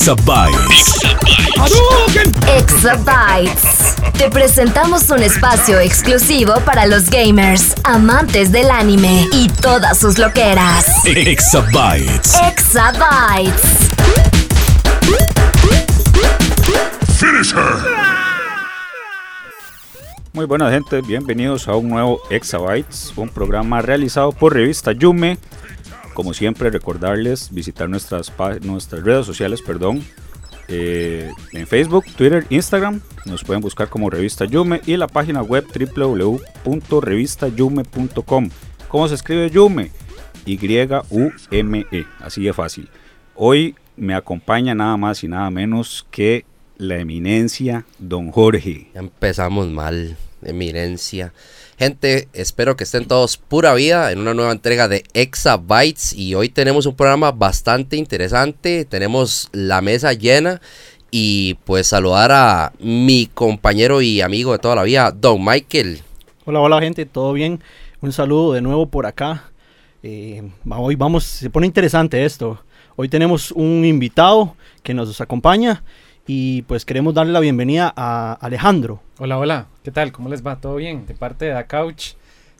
Exabytes. Exabytes. Te presentamos un espacio exclusivo para los gamers, amantes del anime y todas sus loqueras. Exabytes. Exabytes. Finish her. Muy buena gente, bienvenidos a un nuevo Exabytes, un programa realizado por Revista Yume. Como siempre, recordarles visitar nuestras, nuestras redes sociales, perdón, eh, en Facebook, Twitter, Instagram. Nos pueden buscar como Revista Yume y la página web www.revistayume.com. ¿Cómo se escribe Yume? Y-U-M-E, así de fácil. Hoy me acompaña nada más y nada menos que la eminencia Don Jorge. Empezamos mal, eminencia. Gente, espero que estén todos pura vida en una nueva entrega de Exabytes y hoy tenemos un programa bastante interesante. Tenemos la mesa llena y pues saludar a mi compañero y amigo de toda la vida, Don Michael. Hola, hola gente, ¿todo bien? Un saludo de nuevo por acá. Eh, hoy vamos, se pone interesante esto. Hoy tenemos un invitado que nos acompaña y pues queremos darle la bienvenida a Alejandro. Hola, hola, ¿qué tal? ¿Cómo les va? ¿Todo bien? De parte de la Couch,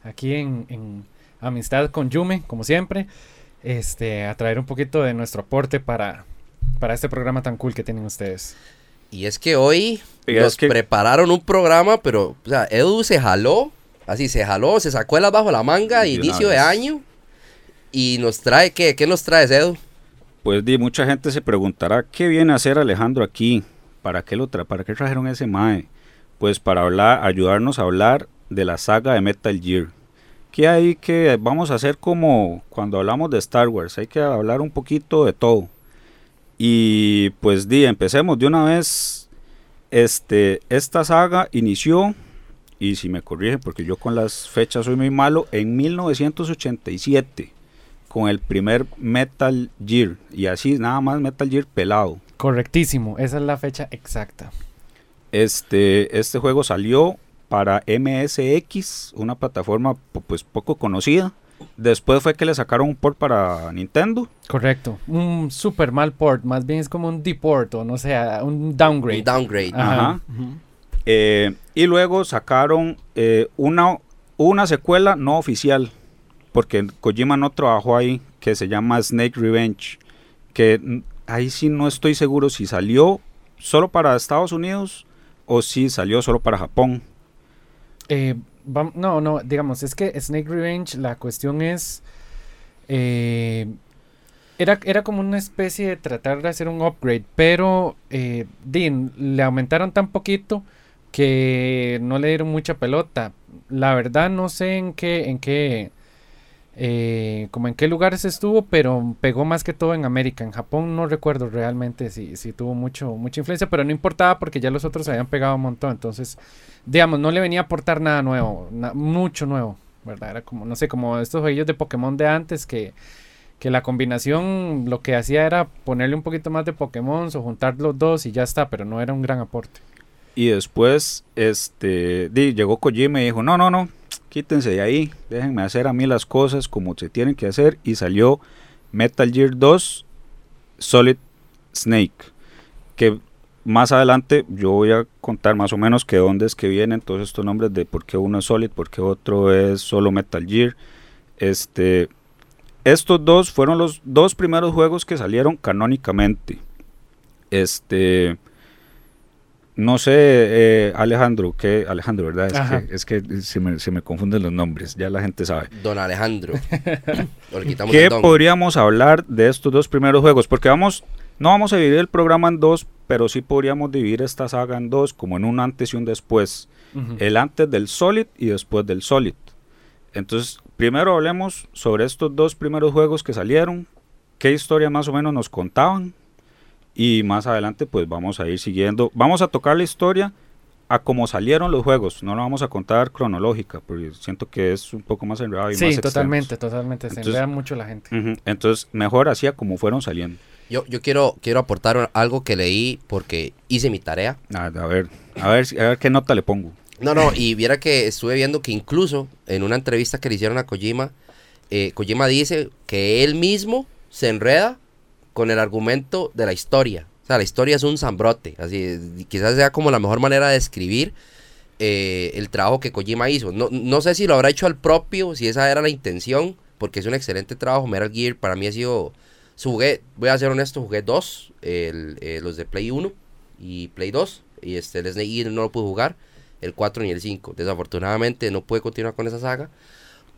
aquí en, en Amistad con Yume, como siempre, este, a traer un poquito de nuestro aporte para, para este programa tan cool que tienen ustedes. Y es que hoy Y nos es que- prepararon un programa, pero o sea, Edu se jaló, así se jaló, se sacó el bajo la manga, De inicio de año. Y nos trae, ¿qué? ¿Qué nos traes, Edu? Pues di, mucha gente se preguntará qué viene a hacer Alejandro aquí, para qué lo tra para qué trajeron ese mae, pues para hablar, ayudarnos a hablar de la saga de Metal Gear. ¿Qué hay que vamos a hacer como cuando hablamos de Star Wars? Hay que hablar un poquito de todo. Y pues di, empecemos de una vez. Este, esta saga inició y si me corrigen porque yo con las fechas soy muy malo en 1987 con el primer Metal Gear y así nada más Metal Gear pelado. Correctísimo, esa es la fecha exacta. Este, este juego salió para MSX, una plataforma pues poco conocida. Después fue que le sacaron un port para Nintendo. Correcto, un super mal port, más bien es como un deport o no sé, un downgrade. Un downgrade. Ajá. Ajá. Eh, y luego sacaron eh, una, una secuela no oficial, porque Kojima no trabajó ahí, que se llama Snake Revenge. Que ahí sí no estoy seguro si salió solo para Estados Unidos o si salió solo para Japón. Eh, no, no, digamos, es que Snake Revenge, la cuestión es. eh, era, era como una especie de tratar de hacer un upgrade, pero eh, din, le aumentaron tan poquito que no le dieron mucha pelota. La verdad no sé en qué, en qué, eh, como en qué lugares estuvo, pero pegó más que todo en América. En Japón no recuerdo realmente si, si tuvo mucho, mucha influencia, pero no importaba porque ya los otros habían pegado un montón. Entonces, digamos, no le venía a aportar nada nuevo, mucho nuevo, ¿verdad? Era como, no sé, como estos juegos de Pokémon de antes que, que la combinación lo que hacía era ponerle un poquito más de Pokémon o juntar los dos y ya está, pero no era un gran aporte. Y después este, llegó Kojima y dijo, no, no, no, quítense de ahí, déjenme hacer a mí las cosas como se tienen que hacer. Y salió Metal Gear 2 Solid Snake, que más adelante yo voy a contar más o menos que dónde es que vienen todos estos nombres de por qué uno es Solid, por qué otro es solo Metal Gear. Este, estos dos fueron los dos primeros juegos que salieron canónicamente. Este, no sé, eh, Alejandro, que Alejandro, ¿verdad? Es Ajá. que, es que se, me, se me confunden los nombres, ya la gente sabe. Don Alejandro. ¿Qué don. podríamos hablar de estos dos primeros juegos? Porque vamos, no vamos a dividir el programa en dos, pero sí podríamos dividir esta saga en dos, como en un antes y un después. El antes del Solid y después del Solid. Entonces, primero hablemos sobre estos dos primeros juegos que salieron. qué historia más o menos nos contaban. Y más adelante pues vamos a ir siguiendo. Vamos a tocar la historia a cómo salieron los juegos. No lo vamos a contar cronológica, porque siento que es un poco más enredado y Sí, más extenso. totalmente, totalmente. Se Entonces- enreda mucho la gente. Entonces, mejor así a como fueron saliendo. Yo, yo quiero, quiero aportar algo que leí porque hice mi tarea. A, a ver, a ver, si- a ver qué nota le pongo. No, no, y viera que estuve viendo que incluso en una entrevista que le hicieron a Kojima, eh, Kojima dice que él mismo se enreda con el argumento de la historia. O sea, la historia es un zambrote. Así, quizás sea como la mejor manera de describir eh, el trabajo que Kojima hizo. No, no sé si lo habrá hecho al propio, si esa era la intención, porque es un excelente trabajo. Metal Gear para mí ha sido... Jugué, voy a ser honesto, jugué dos, el- eh, los de Play 1 y Play 2, y este, el Snake Eater no lo pude jugar, el 4 ni el 5. Desafortunadamente no pude continuar con esa saga,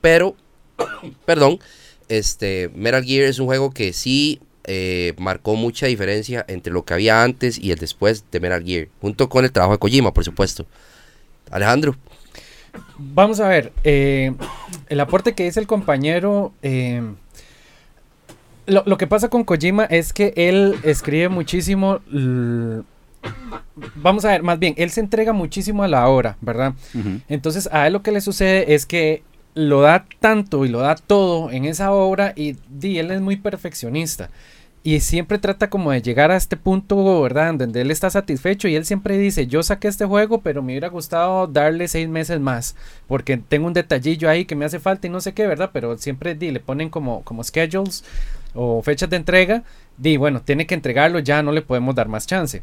pero, perdón, este, Metal Gear es un juego que sí eh, marcó mucha diferencia entre lo que había antes y el después de Metal Gear, junto con el trabajo de Kojima, por supuesto. Alejandro, Vamos a ver, eh, el aporte que dice el compañero, eh, lo, lo que pasa con Kojima es que él escribe muchísimo, vamos a ver, más bien, él se entrega muchísimo a la obra, ¿verdad? Entonces a él lo que le sucede es que lo da tanto y lo da todo en esa obra y, di, él es muy perfeccionista. Y siempre trata como de llegar a este punto, ¿verdad? Donde él está satisfecho y él siempre dice, yo saqué este juego, pero me hubiera gustado darle seis meses más, porque tengo un detallillo ahí que me hace falta y no sé qué, ¿verdad? Pero siempre di, le ponen como, como schedules o fechas de entrega, di, bueno, tiene que entregarlo, ya no le podemos dar más chance.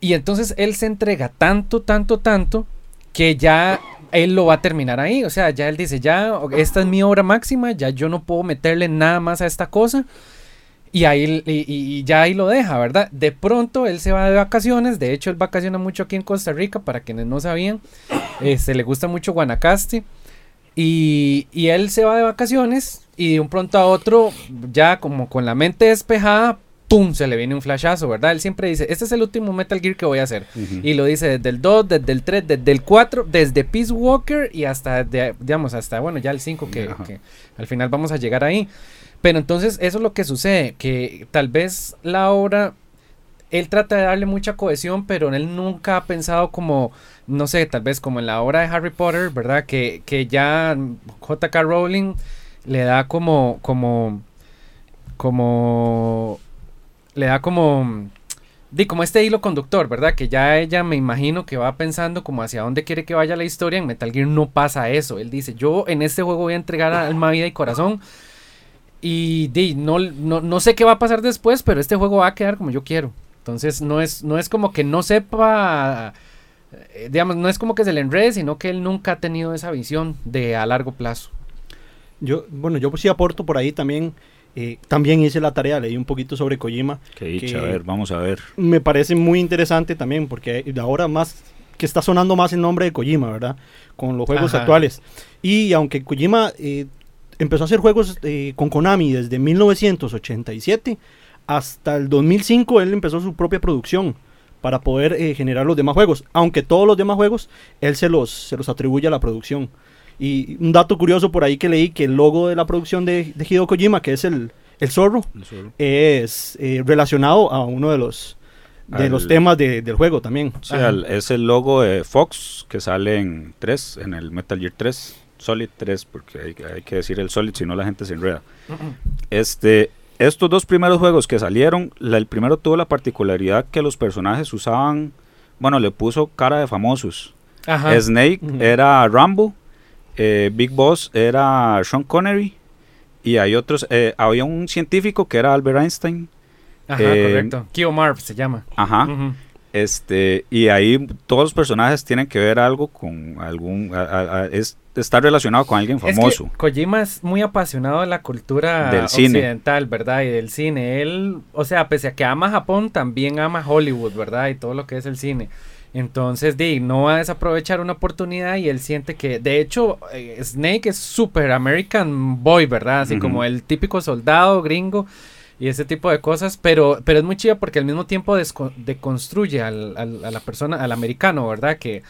Y entonces él se entrega tanto, tanto, tanto, que ya él lo va a terminar ahí. O sea, ya él dice, ya, esta es mi obra máxima, ya yo no puedo meterle nada más a esta cosa. Y ahí y, ya ahí lo deja, ¿verdad? De pronto él se va de vacaciones. De hecho, él vacaciona mucho aquí en Costa Rica, para quienes no sabían. Este, le gusta mucho Guanacaste. Y, y él se va de vacaciones y de un pronto a otro, ya como con la mente despejada, ¡pum! Se le viene un flashazo, ¿verdad? Él siempre dice, este es el último Metal Gear que voy a hacer. Y lo dice desde el 2, desde el 3, desde el 4, desde Peace Walker y hasta, de- digamos, hasta, bueno, ya el 5 que, que al final vamos a llegar ahí. Pero entonces eso es lo que sucede, que tal vez la obra, él trata de darle mucha cohesión, pero él nunca ha pensado como, no sé, tal vez como en la obra de Harry Potter, ¿verdad? Que, que ya JK Rowling le da como, como, como, le da como, di, como este hilo conductor, ¿verdad? Que ya ella me imagino que va pensando como hacia dónde quiere que vaya la historia. En Metal Gear no pasa eso. Él dice, yo en este juego voy a entregar alma, vida y corazón. Y di, no, no, no sé qué va a pasar después, pero este juego va a quedar como yo quiero. Entonces no es, no es como que no sepa, eh, digamos, no es como que se le enrede, sino que él nunca ha tenido esa visión de a largo plazo. Yo, bueno, yo sí aporto por ahí también. Eh, también hice la tarea, leí un poquito sobre Kojima. Qué dicha, que- a ver, vamos a ver. Me parece muy interesante también porque ahora más que está sonando más el nombre de Kojima, ¿verdad? Con los juegos Ajá. actuales. Y aunque Kojima eh, empezó a hacer juegos eh, con Konami desde 1987 hasta el 2005, él empezó su propia producción para poder eh, generar los demás juegos. Aunque todos los demás juegos, él se los, se los atribuye a la producción. Y un dato curioso por ahí que leí, que el logo de la producción de, de Hideo Kojima, que es el, el zorro, es eh, relacionado a uno de los de Al- los temas de- del juego también. O sea, el- es el logo de Fox que sale en 3, en el Metal Gear 3, Solid 3, porque hay, hay que decir el Solid, si no la gente se enreda. Este, estos dos primeros juegos que salieron, la- el primero tuvo la particularidad que los personajes usaban, bueno, le puso cara de famosos. Ajá. Snake Ujú. era Rambo, eh, Big Boss era Sean Connery, y hay otros, eh, había un científico que era Albert Einstein, Ajá, eh, correcto. Kio Marv se llama. ajá. Ujú. Este, y ahí todos los personajes tienen que ver algo con algún, a- a- a- es, está relacionado con alguien Es que famoso. Kojima es muy apasionado de la cultura Del cine. occidental, ¿verdad? Y del cine. Él, o sea, pese a que ama Japón, también ama Hollywood, ¿verdad? Y todo lo que es el cine. Entonces, di, no va a desaprovechar una oportunidad y él siente que, de hecho, eh, Snake es super American boy, ¿verdad? Así como el típico soldado gringo y ese tipo de cosas, pero, pero es muy chido porque al mismo tiempo deconstruye al, al- a la persona, al americano, ¿verdad? Que,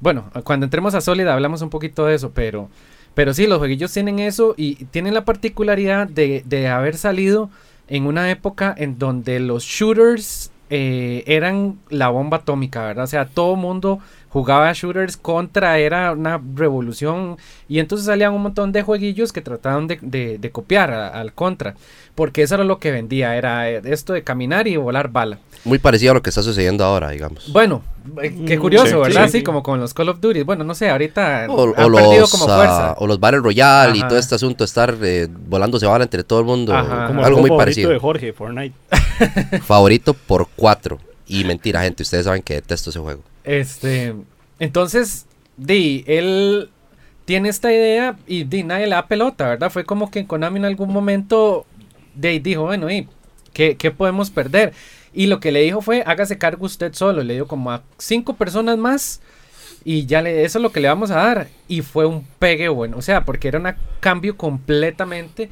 bueno, cuando entremos a Solid hablamos un poquito de eso, pero, Pero sí, los jueguillos tienen eso y tienen la particularidad de, de haber salido en una época en donde los shooters eh, eran la bomba atómica, ¿verdad? O sea, todo mundo jugaba shooters contra, era una revolución. Y entonces salían un montón de jueguillos que trataban de, copiar al contra. Porque eso era lo que vendía, era eh, esto de caminar y volar bala. Muy parecido a lo que está sucediendo ahora, digamos. Bueno, eh, qué Mm, curioso, sí, ¿verdad? sí, Sí, sí. como con los Call of Duty. Bueno, no sé, ahorita O, han o perdido los, como ah, fuerza. o los Battle Royale y todo este asunto, estar eh, volándose bala entre todo el mundo. Ajá. Como el Algo muy juego favorito parecido. de Jorge, Fortnite. Favorito por cuatro. Y mentira, gente, ustedes saben que detesto ese juego. Este, entonces, di, él tiene esta idea y di, nadie le da pelota, ¿verdad? Fue como que Konami en algún momento de, dijo, bueno, y ¿qué, qué podemos perder? Y lo que le dijo fue, hágase cargo usted solo. Le dio como a cinco personas más y ya le, eso es lo que le vamos a dar. Y fue un pegue bueno, o sea, porque era un cambio completamente.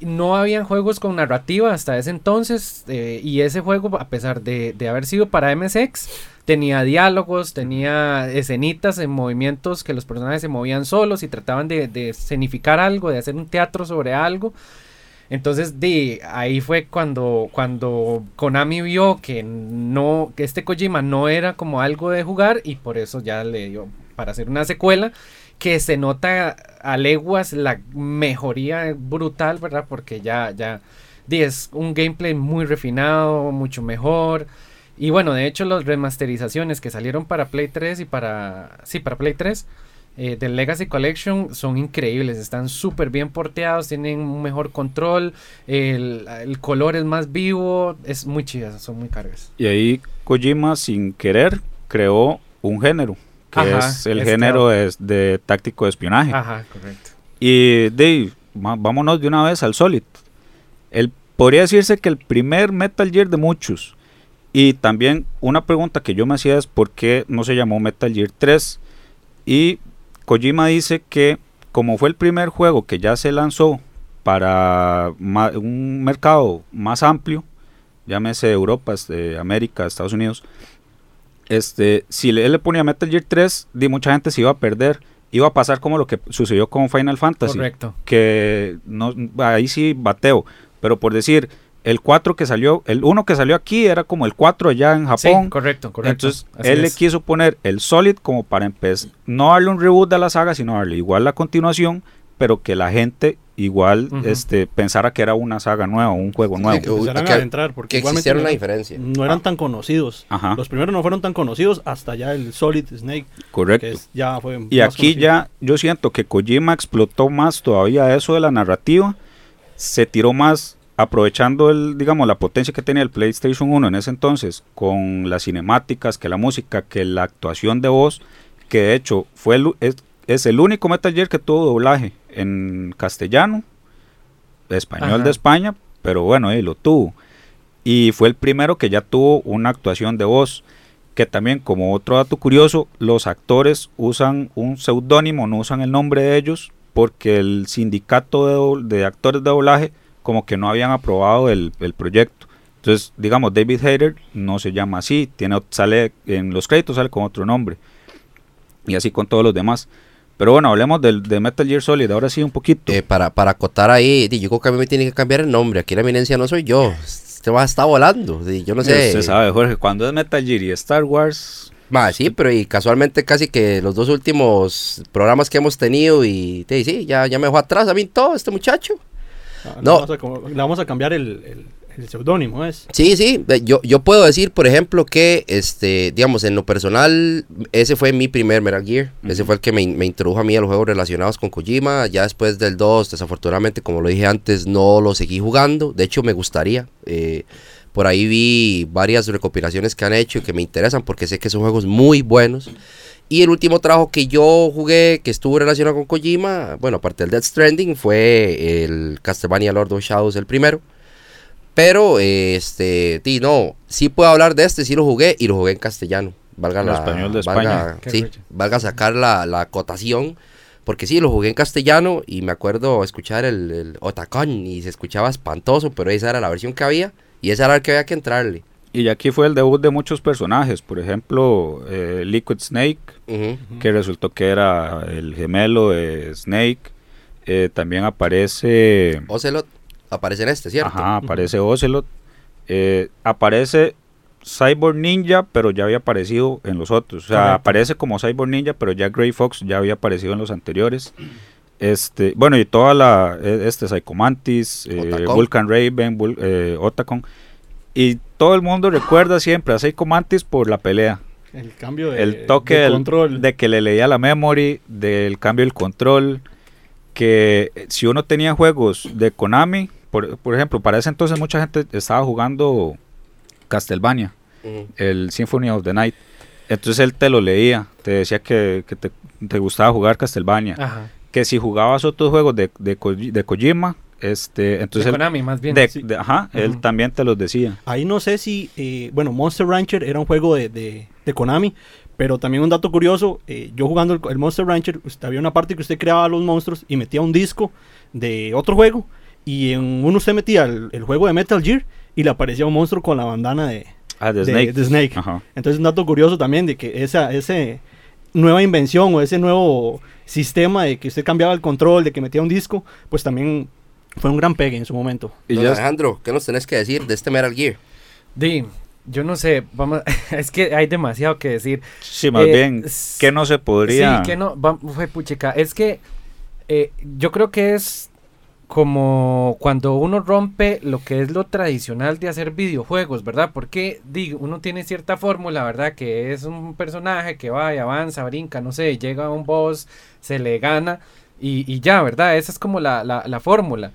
No habían juegos con narrativa hasta ese entonces eh, y ese juego, a pesar de, de haber sido para MSX, tenía diálogos, tenía escenitas en movimientos que los personajes se movían solos y trataban de, de escenificar algo, de hacer un teatro sobre algo. Entonces, di, ahí fue cuando, cuando Konami vio que no, que este Kojima no era como algo de jugar y por eso ya le dio para hacer una secuela que se nota a leguas la mejoría brutal, ¿verdad? Porque ya, ya, es un gameplay muy refinado, mucho mejor. Y bueno, de hecho, las remasterizaciones que salieron para Play 3 y para. Sí, para Play 3 eh, del Legacy Collection son increíbles. Están súper bien porteados, tienen un mejor control. El, el color es más vivo. Es muy chidas, son muy cargas. Y ahí Kojima, sin querer, creó un género, que Ajá, es el es género de, de táctico de espionaje. Ajá, correcto. Y ma- vámonos de una vez al Solid. El, podría decirse que el primer Metal Gear de muchos. Y también una pregunta que yo me hacía es por qué no se llamó Metal Gear 3. Y Kojima dice que como fue el primer juego que ya se lanzó para un mercado más amplio, llámese Europa, este, América, Estados Unidos, este, si él le ponía Metal Gear 3, di mucha gente se iba a perder. Iba a pasar como lo que sucedió con Final Fantasy. Correcto. Que no, ahí sí bateo. Pero por decir, el 4 que salió, el 1 que salió aquí era como el 4 allá en Japón. Sí, correcto, correcto. Entonces, Así él le quiso poner el Solid como para empezar, no darle un reboot de la saga, sino darle igual la continuación, pero que la gente igual este, pensara que era una saga nueva, un juego nuevo. que- que- a adentrar, porque Que existiera no una eran- diferencia. No eran tan conocidos. Ajá, Los primeros no fueron tan conocidos hasta ya el Solid Snake, correcto. que es- ya fue Y aquí conocido. ya yo siento que Kojima explotó más todavía eso de la narrativa, se tiró más aprovechando el digamos la potencia que tenía el PlayStation 1 en ese entonces con las cinemáticas, que la música, que la actuación de voz, que de hecho fue el es, es el único Metal Gear que tuvo doblaje en castellano, español Ajá. de España, pero bueno, ahí lo tuvo. Y fue el primero que ya tuvo una actuación de voz que también como otro dato curioso, los actores usan un seudónimo, no usan el nombre de ellos, porque el sindicato de, de actores de doblaje como que no habían aprobado el, el proyecto. Entonces, digamos, David Hayter no se llama así, tiene, sale en los créditos sale con otro nombre. Y así con todos los demás. Pero bueno, hablemos del, de Metal Gear Solid, ahora sí un poquito. Eh, para, para acotar ahí, yo creo que a mí me tiene que cambiar el nombre. Aquí la eminencia no soy yo. Este va a estar volando. yo no sé. Usted sabe, Jorge, cuando es Metal Gear y Star Wars, Ma, sí, pero y casualmente casi que los dos últimos programas que hemos tenido y te sí, ya, ya me dejó atrás a mí todo este muchacho. Ah, no. Vamos a, le vamos a cambiar el, el, el seudónimo, es. Sí, sí, yo, yo puedo decir, por ejemplo, que, este, digamos, en lo personal, ese fue mi primer Metal Gear. Ese fue el que me, me introdujo a mí a los juegos relacionados con Kojima. Ya después del 2, desafortunadamente, como lo dije antes, no lo seguí jugando. De hecho, me gustaría. eh, por ahí vi varias recopilaciones que han hecho y que me interesan porque sé que son juegos muy buenos. Y el último trabajo que yo jugué que estuvo relacionado con Kojima, bueno, aparte del Death Stranding, fue el Castlevania Lord of Shadows, el primero. Pero, eh, este, sí, no, sí puedo hablar de este, sí lo jugué y lo jugué en castellano. Valga En la. español de valga- España. Sí, valga sacar la, la acotación. Porque sí, lo jugué en castellano y me acuerdo escuchar el, el Otacón y se escuchaba espantoso, pero esa era la versión que había y esa era la que había que entrarle. Y aquí fue el debut de muchos personajes, por ejemplo, eh, Liquid Snake, que resultó que era el gemelo de Snake. Eh, también aparece... Ocelot aparece en este, ¿cierto? Ajá, aparece Ocelot. Eh, aparece Cyborg Ninja, pero ya había aparecido en los otros. O sea, Correcto. aparece como Cyborg Ninja, pero ya Grey Fox ya había aparecido en los anteriores. Este, bueno, y toda la, eh, este, Psycho Mantis, eh. Vulcan Raven, Vul- eh, Otacon. Y todo el mundo recuerda siempre a Psycho Mantis por la pelea. El cambio de, el toque de del- control. de que le leía la memory, del cambio del control, que si uno tenía juegos de Konami, por, por ejemplo, para ese entonces mucha gente estaba jugando Castlevania, el Symphony of the Night. Entonces él te lo leía, te decía que, que te, te gustaba jugar Castlevania. Ajá. Que si jugabas otros juegos de, de, de Kojima, este, entonces de él, Konami, más bien. de- sí. de- ajá, él también te los decía. Ahí no sé si, eh, bueno, Monster Rancher era un juego de, de- de Konami, pero también un dato curioso, eh, yo jugando el, el Monster Rancher, usted, había una parte que usted creaba los monstruos y metía un disco de otro juego, y en uno usted metía el, el juego de Metal Gear y le aparecía un monstruo con la bandana de, Ah, Snake. de Snake. Ajá. Entonces un dato curioso también de que esa ese nueva invención o ese nuevo sistema de que usted cambiaba el control, de que metía un disco, pues también fue un gran pegue en su momento. Y Don Alejandro, ¿qué nos tenés que decir de este Metal Gear? Di, yo no sé, vamos, es que hay demasiado que decir. sí, más eh, bien, que no se podría... Sí, que no, va- fue puchica. Es que eh, yo creo que es como cuando uno rompe lo que es lo tradicional de hacer videojuegos, ¿verdad? Porque digo, uno tiene cierta fórmula, ¿verdad? Que es un personaje que va y avanza, brinca, no sé, llega a un boss, se le gana y, ya, ¿verdad? Esa es como la, la- la fórmula.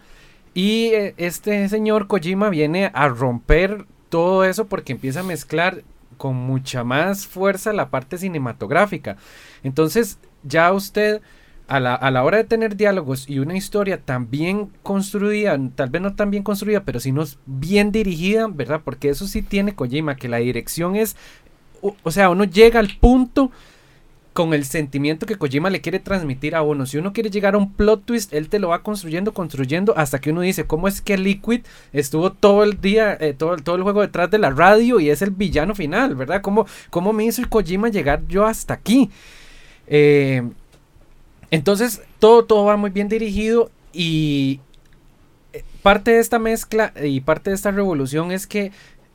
Y eh, este señor Kojima viene a romper todo eso porque empieza a mezclar con mucha más fuerza la parte cinematográfica. Entonces, ya usted, a la, a la hora de tener diálogos y una historia tan bien construida, tal vez no tan bien construida, pero si no es bien dirigida, ¿verdad? Porque eso sí tiene Kojima, que la dirección es, o, o sea, uno llega al punto con el sentimiento que Kojima le quiere transmitir a uno. Si uno quiere llegar a un plot twist, él te lo va construyendo, construyendo, hasta que uno dice, ¿cómo es que Liquid estuvo todo el día, eh, todo, el juego detrás de la radio y es el villano final, ¿verdad? ¿Cómo, cómo me hizo el Kojima llegar yo hasta aquí? Eh, entonces, todo, todo va muy bien dirigido y eh, parte de esta mezcla y parte de esta revolución es que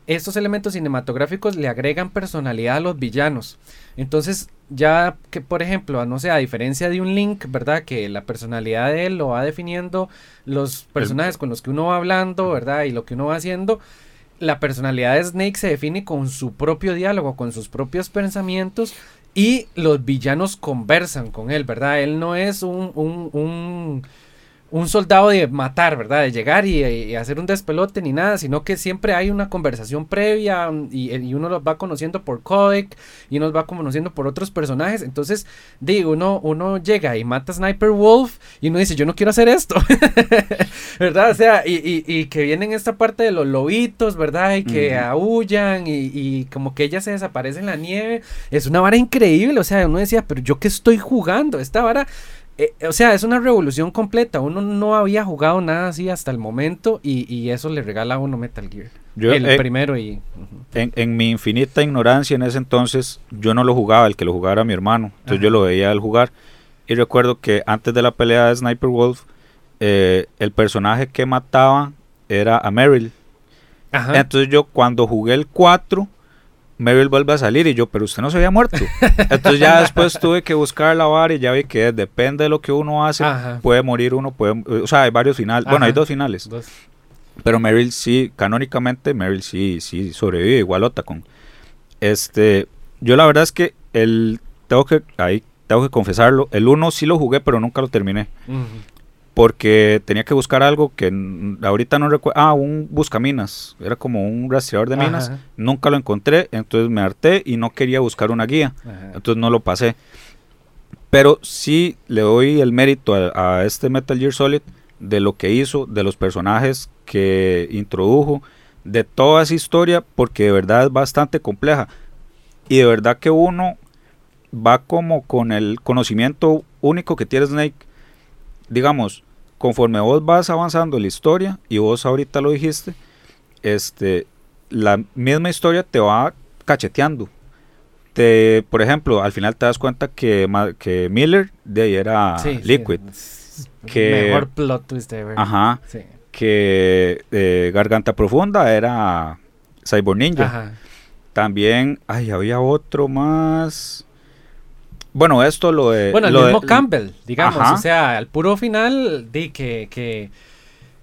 estos elementos cinematográficos le agregan personalidad a los villanos. Entonces, ya que, por ejemplo, no sé, a diferencia de un Link, ¿verdad? Que la personalidad de él lo va definiendo los personajes con los que uno va hablando, ¿verdad? Y lo que uno va haciendo. La personalidad de Snake se define con su propio diálogo, con sus propios pensamientos y los villanos conversan con él, ¿verdad? Él no es un, un, un, un soldado de matar, ¿verdad? De llegar y, y hacer un despelote ni nada, sino que siempre hay una conversación previa mm, y, y uno los va conociendo por codec y uno los va conociendo por otros personajes. Entonces, digo, uno, uno llega y mata a Sniper Wolf y uno dice, yo no quiero hacer esto, ¿verdad? O sea, y, y, y que vienen esta parte de los lobitos, ¿verdad? Y que Ujú. aullan y, y como que ella se desaparece en la nieve. Es una vara increíble, o sea, uno decía, pero yo qué estoy jugando, esta vara... eh, o sea, es una revolución completa. Uno no había jugado nada así hasta el momento y, y eso le regala a uno Metal Gear. Yo, el eh, primero y... En, en mi infinita ignorancia en ese entonces, yo no lo jugaba, el que lo jugaba era mi hermano. Entonces Ajá. yo lo veía él jugar. Y recuerdo que antes de la pelea de Sniper Wolf, eh, el personaje que mataba era a Meryl. Ajá. Entonces yo cuando jugué el 4, Meryl vuelve a salir y yo, pero usted no se había muerto. Entonces ya después tuve que buscar la vara y ya vi que depende de lo que uno hace, Ajá. puede morir uno, puede, o sea, hay varios finales. Bueno, hay dos finales. Dos. Pero Meryl sí, canónicamente Meryl sí, sí sobrevive, igual Otacon. Este, yo la verdad es que el, tengo que, ahí tengo que confesarlo, el 1 sí lo jugué, pero nunca lo terminé. Ujú. Porque tenía que buscar algo que ahorita no recuerdo. Ah, un buscaminas. Era como un rastreador de minas. Ajá. Nunca lo encontré, entonces me harté y no quería buscar una guía. Ajá. Entonces no lo pasé. Pero sí le doy el mérito a, a este Metal Gear Solid de lo que hizo, de los personajes que introdujo, de toda esa historia, porque de verdad es bastante compleja. Y de verdad que uno va como con el conocimiento único que tiene Snake. Digamos, conforme vos vas avanzando en la historia, y vos ahorita lo dijiste, este, la misma historia te va cacheteando. Te, por ejemplo, al final te das cuenta que, que Miller de ahí era Sí, sí. Liquid. Que- Mejor plot twist ever. Ajá. Sí. Que eh, Garganta Profunda era Cyborg Ninja. Ajá. También, ay, había otro más. Bueno, esto lo de. Bueno, el lo mismo de- Campbell, digamos, Ajá. o sea, al puro final, di que, que,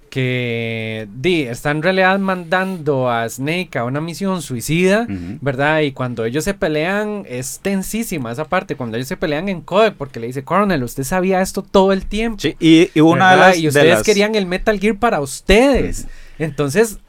que, di, están en realidad mandando a Snake a una misión suicida. ¿verdad? Y cuando ellos se pelean, es tensísima esa parte, cuando ellos se pelean en codec, porque le dice, Coronel, usted sabía esto todo el tiempo. Sí, y, y una de las. y de ustedes las- querían el Metal Gear para ustedes. Entonces,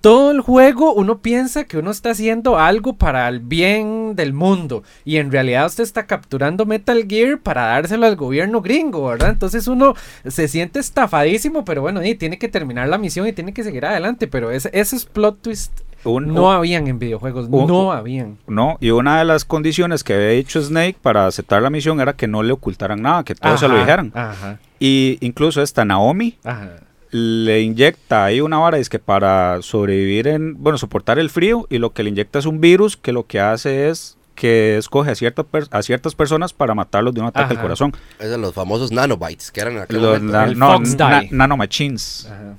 todo el juego uno piensa que uno está haciendo algo para el bien del mundo y en realidad usted está capturando Metal Gear para dárselo al gobierno gringo, ¿verdad? Entonces uno se siente estafadísimo, pero bueno, y tiene que terminar la misión y tiene que seguir adelante, pero ese, esos plot twist un- no un- habían en videojuegos, un- no habían. No, y una de las condiciones que había dicho Snake para aceptar la misión era que no le ocultaran nada, que todo se lo dijeran. Ajá, Y incluso esta Naomi ajá. Le inyecta ahí una vara, es que para sobrevivir en, bueno, soportar el frío, y lo que le inyecta es un virus que lo que hace es que escoge a, cierta per- a ciertas personas para matarlos de un ataque al corazón. Es de los famosos nanobytes que eran en aquel Los na- El no, Fox na- nanomachines. ajá.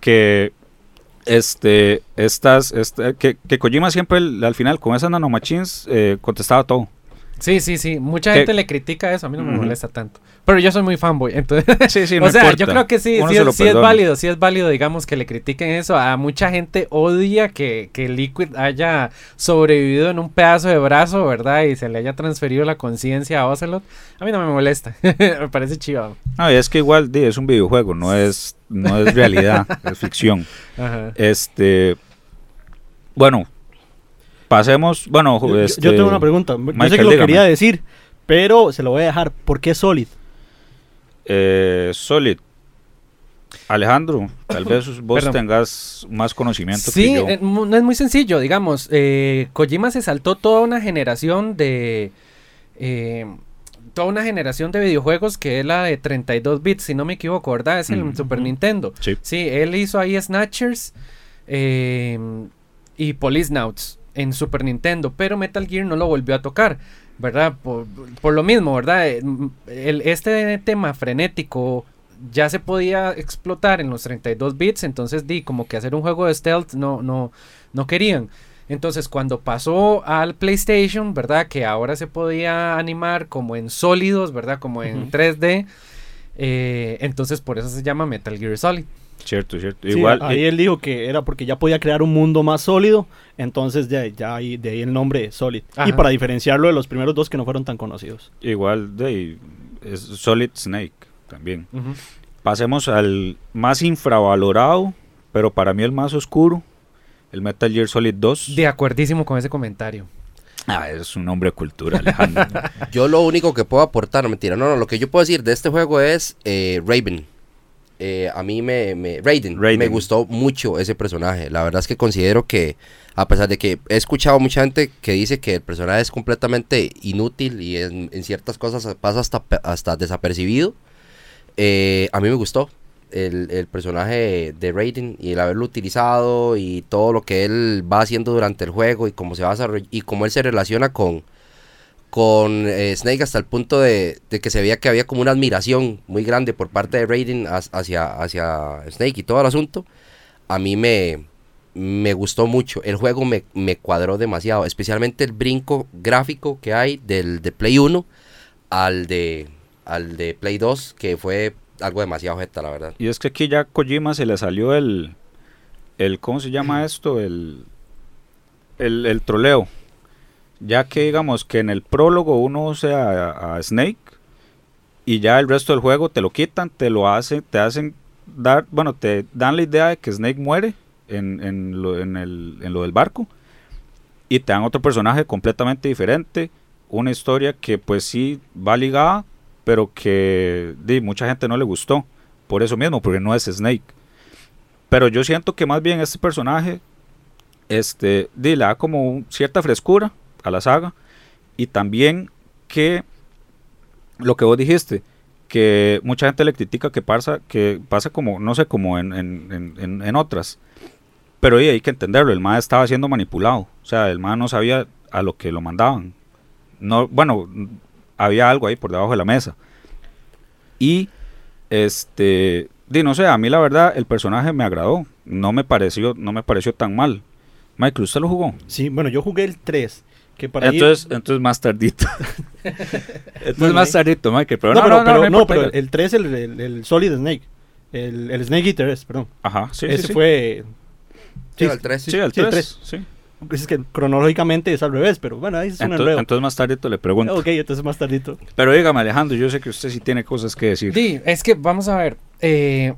que este estas este, que, que Kojima siempre al al final con esas nanomachines eh, contestaba todo Sí, sí, sí. Mucha Que- gente le critica eso. A mí no me molesta tanto. Pero yo soy muy fanboy. Entonces, sí sí o sea, yo creo que sí, sí, es, sí es válido. Sí es válido, digamos, que le critiquen eso. A mucha gente odia que, que Liquid haya sobrevivido en un pedazo de brazo, ¿verdad? Y se le haya transferido la conciencia a Ocelot. A mí no me molesta. me parece chido. no, y es que igual es un videojuego no es no es realidad es ficción Ajá. este bueno pasemos bueno Yo, yo- este, yo tengo una pregunta. Yo sé Michael, que lo dígame. quería decir, pero se lo voy a dejar. ¿Por qué Solid? eh, Solid Alejandro tal vez vos Perdón. tengas más conocimiento Sí, que yo eh, es muy sencillo, digamos. eh, Kojima se saltó toda una generación de. eh, toda una generación de videojuegos que es la de 32 bits, si no me equivoco, ¿verdad? Es el Ujú. Super Nintendo. Sí. Sí, él hizo ahí Snatchers eh, y Policenauts en Super Nintendo, pero Metal Gear no lo volvió a tocar, ¿verdad? Por, por lo mismo, ¿verdad? Eh, el- este tema frenético ya se podía explotar en los 32 bits, entonces di como que hacer un juego de stealth no, no, no querían. Entonces cuando pasó al PlayStation, ¿verdad? Que ahora se podía animar como en sólidos, ¿verdad? Como en Ujú. 3D. eh, entonces por eso se llama Metal Gear Solid. Cierto cierto Sí, igual ahí eh, él dijo que era porque ya podía crear un mundo más sólido, entonces ya, ya ahí, de ahí el nombre Solid. Y para diferenciarlo de los primeros dos que no fueron tan conocidos. igual de es Solid Snake también. Pasemos al más infravalorado, pero para mí el más oscuro, el Metal Gear Solid 2. De acuerdísimo con ese comentario. Ah, es un hombre de cultura, Alejandro. Yo lo único que puedo aportar, no, mentira, no, no, lo que yo puedo decir de este juego es eh, Raven. Eh, a mí me, me Raiden, Raiden. me gustó mucho ese personaje. La verdad es que considero que, a pesar de que he escuchado mucha gente que dice que el personaje es completamente inútil y en, en ciertas cosas pasa hasta, hasta desapercibido, eh, a mí me gustó el, el personaje de Raiden y el haberlo utilizado y todo lo que él va haciendo durante el juego y cómo se va a y cómo él se relaciona con con eh, Snake hasta el punto de, de que se veía que había como una admiración muy grande por parte de Raiden hacia, hacia Snake y todo el asunto, a mí me, me gustó mucho. El juego me, me cuadró demasiado, especialmente el brinco gráfico que hay del de Play 1 al de, al de Play 2, que fue algo demasiado jeta, la verdad. y es que aquí ya a Kojima se le salió el, el ¿cómo se llama esto? El, el, el troleo. Ya que digamos que en el prólogo uno usa a, Snake y ya el resto del juego te lo quitan, te lo hacen, te hacen dar, bueno, te dan la idea de que Snake muere en, en lo, el, en lo del barco y te dan otro personaje completamente diferente, una historia que pues sí va ligada, pero que di, mucha gente no le gustó, por eso mismo, porque no es Snake. Pero yo siento que más bien este personaje este, di, le da como cierta frescura a la saga y también que lo que vos dijiste, que mucha gente le critica que pasa, que pasa como, no sé, como en, en, en- en- otras. Pero ahí hay que entenderlo, el MAD estaba siendo manipulado. O sea, el MAD no sabía a lo que lo mandaban. No, bueno, había algo ahí por debajo de la mesa. Y Este, di, no sé, a mí la verdad el personaje me agradó. No me pareció, no me pareció tan mal. Michael, ¿usted lo jugó? Sí, bueno, yo jugué el 3. Que para ir- Entonces, entonces más tardito. entonces Bueno, más tardito, Michael. Pero no, no, pero, no, pero, no no, importa. pero el 3 el, el, el Solid Snake. El, el Snake Eater es, perdón. Ajá, sí, Ese sí, fue... Sí, el 3. Sí, el sí, el 3. Sí. Es que cronológicamente es al revés, pero bueno, ahí es un Entonces, enredo. entonces más tardito le pregunto. Ok, entonces más tardito. Pero dígame, Alejandro, yo sé que usted sí tiene cosas que decir. Sí, es que vamos a ver. eh,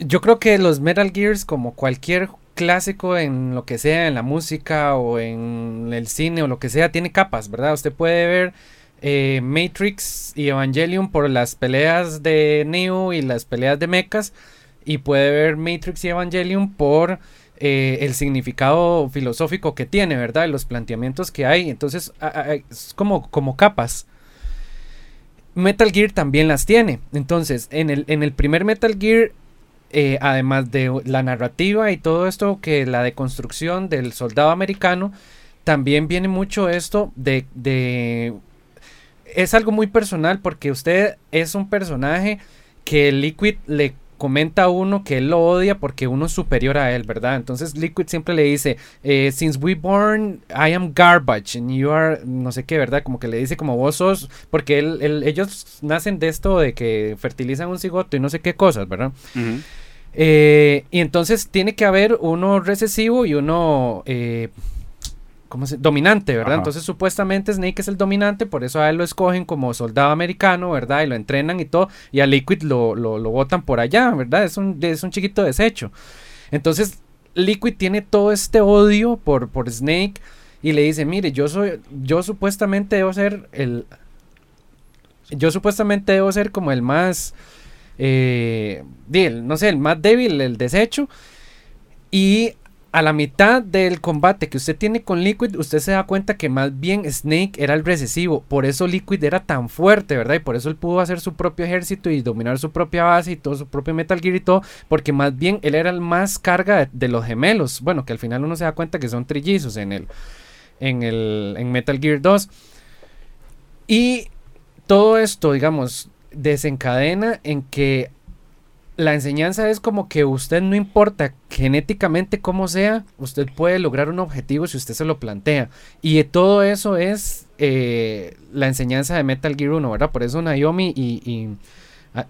yo creo que los Metal Gears, como cualquier clásico en lo que sea, en la música o en el cine o lo que sea, tiene capas, ¿verdad? Usted puede ver eh, Matrix y Evangelion por las peleas de Neo y las peleas de mechas. Y puede ver Matrix y Evangelion por eh, el significado filosófico que tiene, ¿verdad? Los planteamientos que hay. Entonces, es como, como capas. Metal Gear también las tiene. Entonces, en el, en el primer Metal Gear, eh, además de la narrativa y todo esto, que la deconstrucción del soldado americano, también viene mucho esto de, de... Es algo muy personal porque usted es un personaje que Liquid le comenta a uno que él lo odia porque uno es superior a él, ¿verdad? Entonces Liquid siempre le dice, eh, since we born, I am garbage and you are, no sé qué, ¿verdad? Como que le dice como vos sos, porque él, él- ellos nacen de esto de que fertilizan un cigoto y no sé qué cosas, ¿verdad? Eh, y entonces tiene que haber uno recesivo y uno eh, ¿cómo se? dominante, ¿verdad? Ajá. Entonces supuestamente Snake es el dominante, por eso a él lo escogen como soldado americano, ¿verdad? Y lo entrenan y todo, y a Liquid lo, lo, lo botan por allá, ¿verdad? Es un, es un chiquito desecho. Entonces Liquid tiene todo este odio por, por Snake y le dice, mire, yo soy, yo supuestamente debo ser el... Yo supuestamente debo ser como el más eh, el- no sé, el más débil, el desecho. Y a la mitad del combate que usted tiene con Liquid, usted se da cuenta que más bien Snake era el recesivo. Por eso Liquid era tan fuerte, ¿verdad? Y por eso él pudo hacer su propio ejército y dominar su propia base y todo su propio Metal Gear y todo. Porque más bien él era el más carga de, los gemelos. Bueno, que al final uno se da cuenta que son trillizos en el, en el en Metal Gear 2. Y todo esto, digamos, desencadena en que la enseñanza es como que usted no importa genéticamente cómo sea, usted puede lograr un objetivo si usted se lo plantea. Y todo eso es eh, la enseñanza de Metal Gear 1, ¿verdad? Por eso Naomi y... y ah,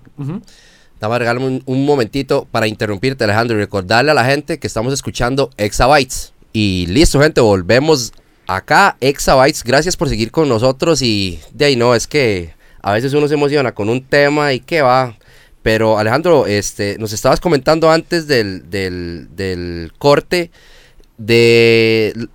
regalarme un, un momentito para interrumpirte, Alejandro, y recordarle a la gente que estamos escuchando Exabytes. Y listo, gente, volvemos acá, Exabytes. Gracias por seguir con nosotros. Y de ahí no, es que a veces uno se emociona con un tema y que va. Pero Alejandro, este, nos estabas comentando antes del, del, del corte de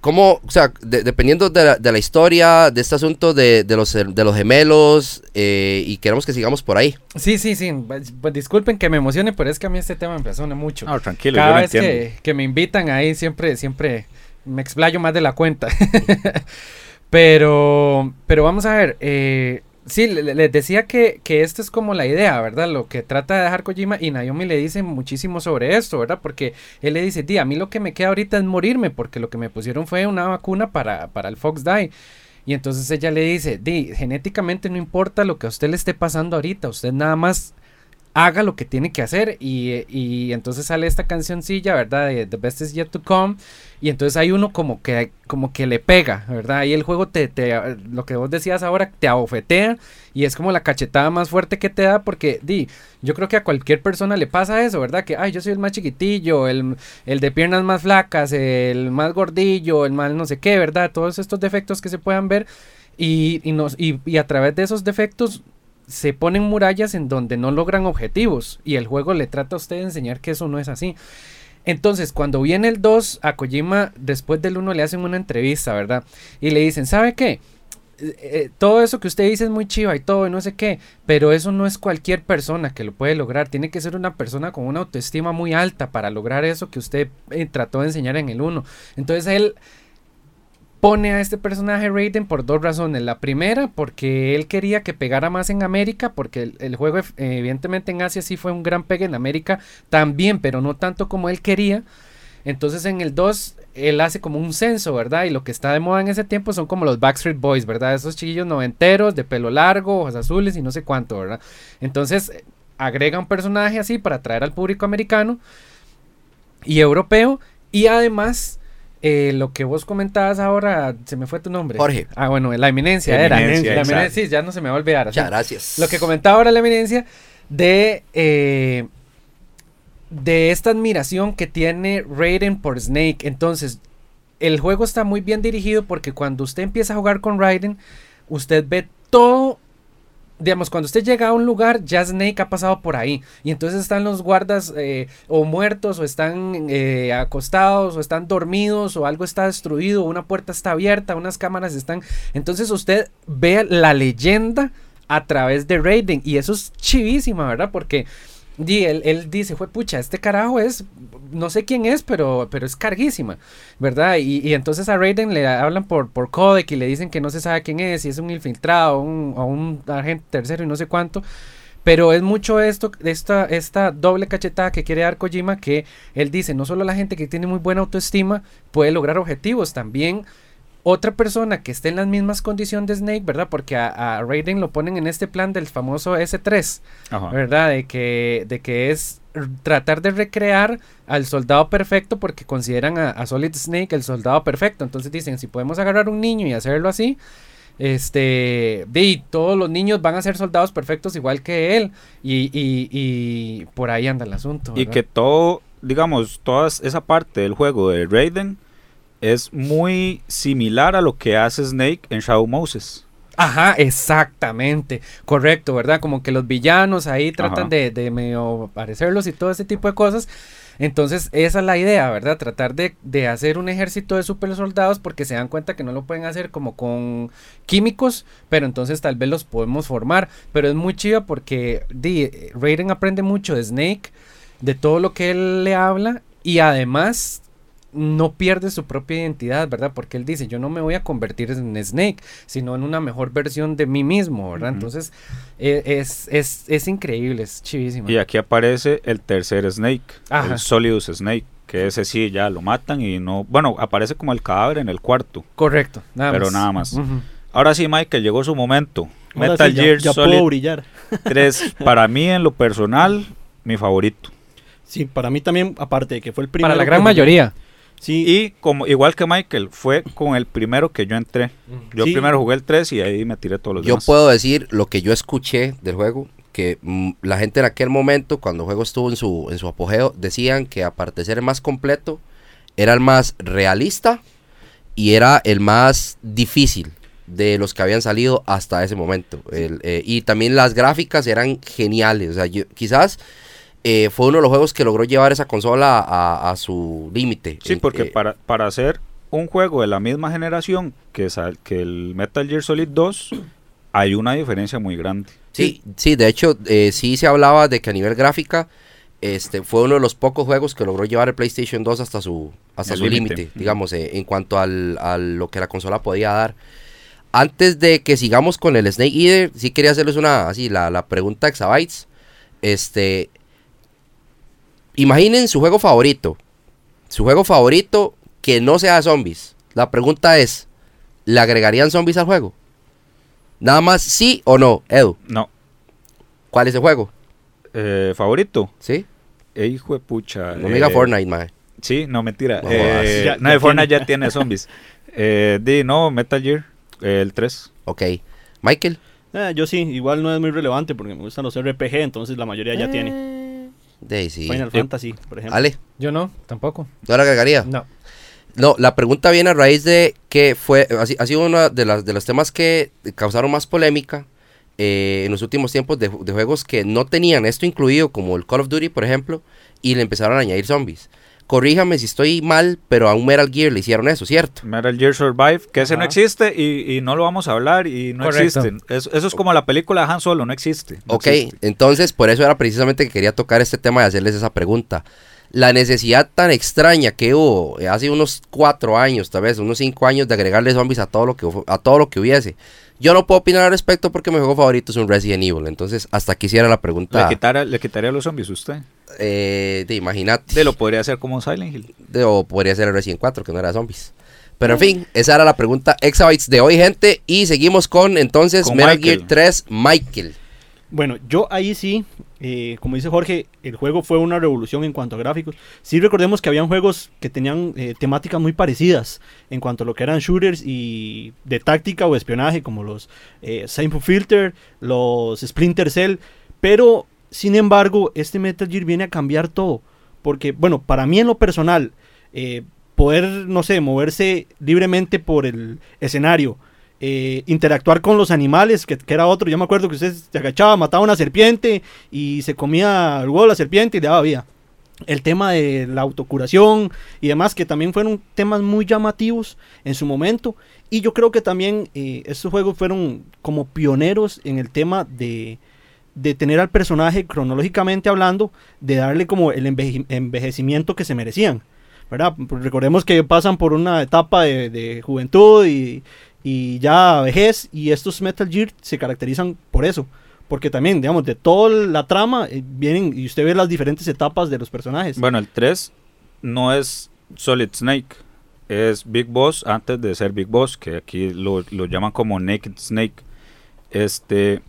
cómo, o sea, de- dependiendo de la, de la historia, de este asunto de, de los, de los gemelos, eh, y queremos que sigamos por ahí. Sí, sí, sí. Pues, pues disculpen que me emocione, pero es que a mí este tema me impresiona mucho. No, tranquilo, yo Cada lo vez entiendo. que, que me invitan ahí siempre, siempre me explayo más de la cuenta. pero, pero vamos a ver. Eh, sí, le- le- les decía que, que esta es como la idea, ¿verdad? Lo que trata de dejar Kojima y Naomi le dice muchísimo sobre esto, ¿verdad? Porque él le dice, di, a mí lo que me queda ahorita es morirme, porque lo que me pusieron fue una vacuna para, para el Fox Die. Y entonces ella le dice, di, genéticamente no importa lo que a usted le esté pasando ahorita, usted nada más haga lo que tiene que hacer y, y entonces sale esta cancioncilla, ¿verdad? De The Best Is Yet To Come y entonces hay uno como que, como que le pega, ¿verdad? Ahí el juego te, te, lo que vos decías ahora, te abofetea y es como la cachetada más fuerte que te da porque, di, yo creo que a cualquier persona le pasa eso, ¿verdad? Que, ay, yo soy el más chiquitillo, el, el de piernas más flacas, el más gordillo, el más no sé qué, ¿verdad? Todos estos defectos que se puedan ver y, y, nos, y, y a través de esos defectos se ponen murallas en donde no logran objetivos y el juego le trata a usted de enseñar que eso no es así. Entonces, cuando viene el 2, a Kojima, después del 1 le hacen una entrevista, ¿verdad? Y le dicen, ¿sabe qué? Eh, eh, todo eso que usted dice es muy chiva y todo y no sé qué, pero eso no es cualquier persona que lo puede lograr. Tiene que ser una persona con una autoestima muy alta para lograr eso que usted eh, trató de enseñar en el 1. Entonces él pone a este personaje Raiden por dos razones. La primera, porque él quería que pegara más en América, porque el, juego, eh, evidentemente, en Asia sí fue un gran pegue, en América también, pero no tanto como él quería. Entonces, en el 2, él hace como un censo, ¿verdad? Y lo que está de moda en ese tiempo son como los Backstreet Boys, ¿verdad? Esos chiquillos noventeros, de pelo largo, ojos azules y no sé cuánto, ¿verdad? Entonces. agrega un personaje así para atraer al público americano y europeo. Y además, eh, lo que vos comentabas ahora, se me fue tu nombre. Jorge. Ah, bueno, la eminencia era. Eminencia, La exacto. eminencia, sí, ya no se me va a olvidar. Muchas gracias. Lo que comentaba ahora la eminencia de, eh, de esta admiración que tiene Raiden por Snake. Entonces, el juego está muy bien dirigido porque cuando usted empieza a jugar con Raiden, usted ve todo. Digamos, cuando usted llega a un lugar, ya Snake ha pasado por ahí. Y entonces están los guardas eh, o muertos, o están eh, acostados, o están dormidos, o algo está destruido, una puerta está abierta, unas cámaras están. Entonces usted ve la leyenda a través de Raiden. Y eso es chivísima, ¿verdad? Porque di, él, él dice, fue pucha, este carajo es, no sé quién es, pero, pero es carguísima, ¿verdad? Y, y entonces a Raiden le hablan por, por codec y le dicen que no se sabe quién es, si es un infiltrado un, o un agente tercero y no sé cuánto. Pero es mucho esto, esta, esta doble cachetada que quiere dar Kojima, que él dice, no solo la gente que tiene muy buena autoestima puede lograr objetivos, también otra persona que esté en las mismas condiciones de Snake, ¿verdad? Porque a, a Raiden lo ponen en este plan del famoso S3, Ajá. ¿verdad? De que, de que es tratar de recrear al soldado perfecto porque consideran a, a Solid Snake el soldado perfecto. Entonces dicen, si podemos agarrar un niño y hacerlo así, este, di, todos los niños van a ser soldados perfectos igual que él. Y, y, y por ahí anda el asunto. Y que todo, digamos, toda esa parte del juego de Raiden es muy similar a lo que hace Snake en Shadow Moses. Ajá, exactamente. Correcto, ¿verdad? Como que los villanos ahí tratan Ajá. de, de medio parecerlos y todo ese tipo de cosas. Entonces, esa es la idea, ¿verdad? Tratar de, de hacer un ejército de super soldados porque se dan cuenta que no lo pueden hacer como con químicos, pero entonces tal vez los podemos formar. Pero es muy chido porque di, Raiden aprende mucho de Snake, de todo lo que él le habla y además no pierde su propia identidad, ¿verdad? Porque él dice, yo no me voy a convertir en Snake, sino en una mejor versión de mí mismo, ¿verdad? Entonces, eh, es, es, es increíble, es chivísimo. Y aquí aparece el tercer Snake, Ajá. el Solidus Snake, que ese sí ya lo matan y no, bueno, aparece como el cadáver en el cuarto. Correcto, nada Pero más. nada más. Ahora sí, Michael, llegó su momento. Ahora Metal sí, ya- Gear ya, Solid puedo brillar. 3, para mí en lo personal, mi favorito. Sí, para mí también, aparte de que fue el primero. Para la gran jugué, mayoría. Sí, Y como igual que Michael, fue con el primero que yo entré. Yo Sí. primero jugué el 3 y ahí me tiré todos los Yo demás. puedo decir lo que yo escuché del juego, que mm, la gente en aquel momento, cuando el juego estuvo en su, en su apogeo, decían que aparte de ser el más completo, era el más realista y era el más difícil de los que habían salido hasta ese momento. El, eh, y también las gráficas eran geniales. O sea, yo- quizás eh, fue uno de los juegos que logró llevar esa consola a, a su límite. Sí, En- porque eh, para, para hacer un juego de la misma generación que, sal- que el Metal Gear Solid 2, hay una diferencia muy grande. Sí, sí, de hecho, eh, sí se hablaba de que a nivel gráfica, este fue uno de los pocos juegos que logró llevar el PlayStation 2 hasta su hasta El su límite. digamos, eh, en cuanto al, a lo que la consola podía dar. Antes de que sigamos con el Snake Eater, sí quería hacerles una, así, la, la pregunta Exabytes. Este, imaginen su juego favorito, su juego favorito que no sea de zombies. La pregunta es, ¿le agregarían zombies al juego? Nada más sí o no, Edu. No. ¿Cuál es el juego? Eh, ¿Favorito? ¿Sí? Eh, hijo de pucha. No me diga eh, Fortnite, mae. Sí, no, mentira. No Eh. Ya- no, ya el Fortnite tiene. ya tiene zombies. Eh, di, no, Metal Gear, eh, el 3. Ok. Michael. eh, yo sí, igual no es muy relevante porque me gustan los RPG, entonces la mayoría ya tiene. Daisy. Final Fantasy, por ejemplo. Ale, Yo no, tampoco. ¿no le agregaría? No. No, la pregunta viene a raíz de que fue, ha sido uno de, las, de los temas que causaron más polémica eh, en los últimos tiempos de, de juegos que no tenían esto incluido, como el Call of Duty, por ejemplo, y le empezaron a añadir zombies. Corríjame si estoy mal, pero a un Metal Gear le hicieron eso, ¿cierto? Metal Gear Survive, que ese no existe y, y no lo vamos a hablar y no Correcto. existe. Eso, eso es como la película de Han Solo, no existe. no Ok, existe. entonces por eso era precisamente que quería tocar este tema y hacerles esa pregunta. La necesidad tan extraña que hubo hace unos cuatro años, tal vez unos cinco años, de agregarle zombies a todo lo que a todo lo que hubiese. Yo no puedo opinar al respecto porque mi juego favorito es un Resident Evil. Entonces, hasta aquí hiciera la pregunta. ¿Le, quitara, ¿Le quitaría los zombies usted? Eh, de imagínate. De lo podría hacer como Silent Hill. de- o podría ser el Resident 4, que no era zombies. Pero en fin, esa era la pregunta Exabytes de hoy, gente. Y seguimos con entonces Con Metal Michael. Gear 3 Michael. Bueno, yo ahí sí, eh, como dice Jorge, el juego fue una revolución en cuanto a gráficos. Sí recordemos que habían juegos que tenían eh, temáticas muy parecidas en cuanto a lo que eran shooters y de táctica o espionaje, como los eh, Simple Filter, los Splinter Cell, pero sin embargo, este Metal Gear viene a cambiar todo. Porque, bueno, para mí en lo personal, eh, poder, no sé, moverse libremente por el escenario, eh, interactuar con los animales, que, era otro. Yo me acuerdo que usted se agachaba, mataba una serpiente y se comía el huevo de la serpiente y le daba vida. El tema de la autocuración y demás, que también fueron temas muy llamativos en su momento. Y yo creo que también eh, estos juegos fueron como pioneros en el tema de, de tener al personaje cronológicamente hablando, de darle como el enveje- envejecimiento que se merecían. ¿verdad? Recordemos que pasan por una etapa de, juventud y, y ya vejez, y estos Metal Gear se caracterizan por eso. Porque también, digamos, de toda la trama eh, vienen y usted ve las diferentes etapas de los personajes. Bueno, el 3 no es Solid Snake, es Big Boss antes de ser Big Boss, que aquí lo, lo llaman como Naked Snake. Este,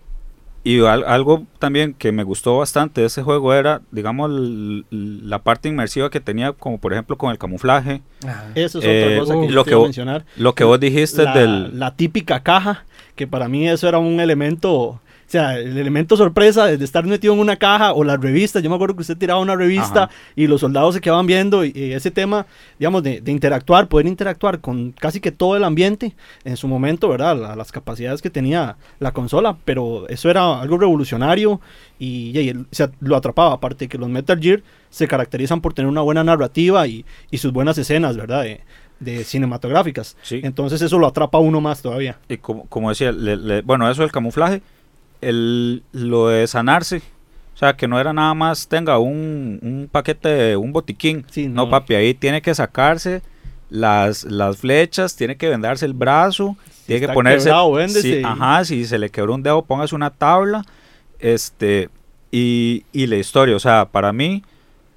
y al- algo también que me gustó bastante de ese juego era, digamos, l- la parte inmersiva que tenía, como por ejemplo con el camuflaje. Ajá. Eso es eh, otra cosa que yo que vos- mencionar. Lo que vos dijiste la, del... la típica caja, que para mí eso era un elemento, sea, el elemento sorpresa de estar metido en una caja o las revistas. Yo me acuerdo que usted tiraba una revista Ajá. y los soldados se quedaban viendo y, y ese tema, digamos, de, de interactuar, poder interactuar con casi que todo el ambiente en su momento, ¿verdad? La- las capacidades que tenía la consola, pero eso era algo revolucionario y, y él, o sea, lo atrapaba. Aparte que los Metal Gear se caracterizan por tener una buena narrativa y, y sus buenas escenas, ¿verdad? De, de cinematográficas. Sí. Entonces eso lo atrapa a uno más todavía. Y como, como decía, le- le- bueno, eso del camuflaje, el, lo de sanarse, o sea, que no era nada más tenga un, un paquete, de- un botiquín. Sí, no. no. papi, ahí tiene que sacarse las, las flechas, tiene que vendarse el brazo, tiene que ponerse... quebrado, y- ajá, si se le quebró un dedo, póngase una tabla. Este, y, y la historia, o sea, para mí,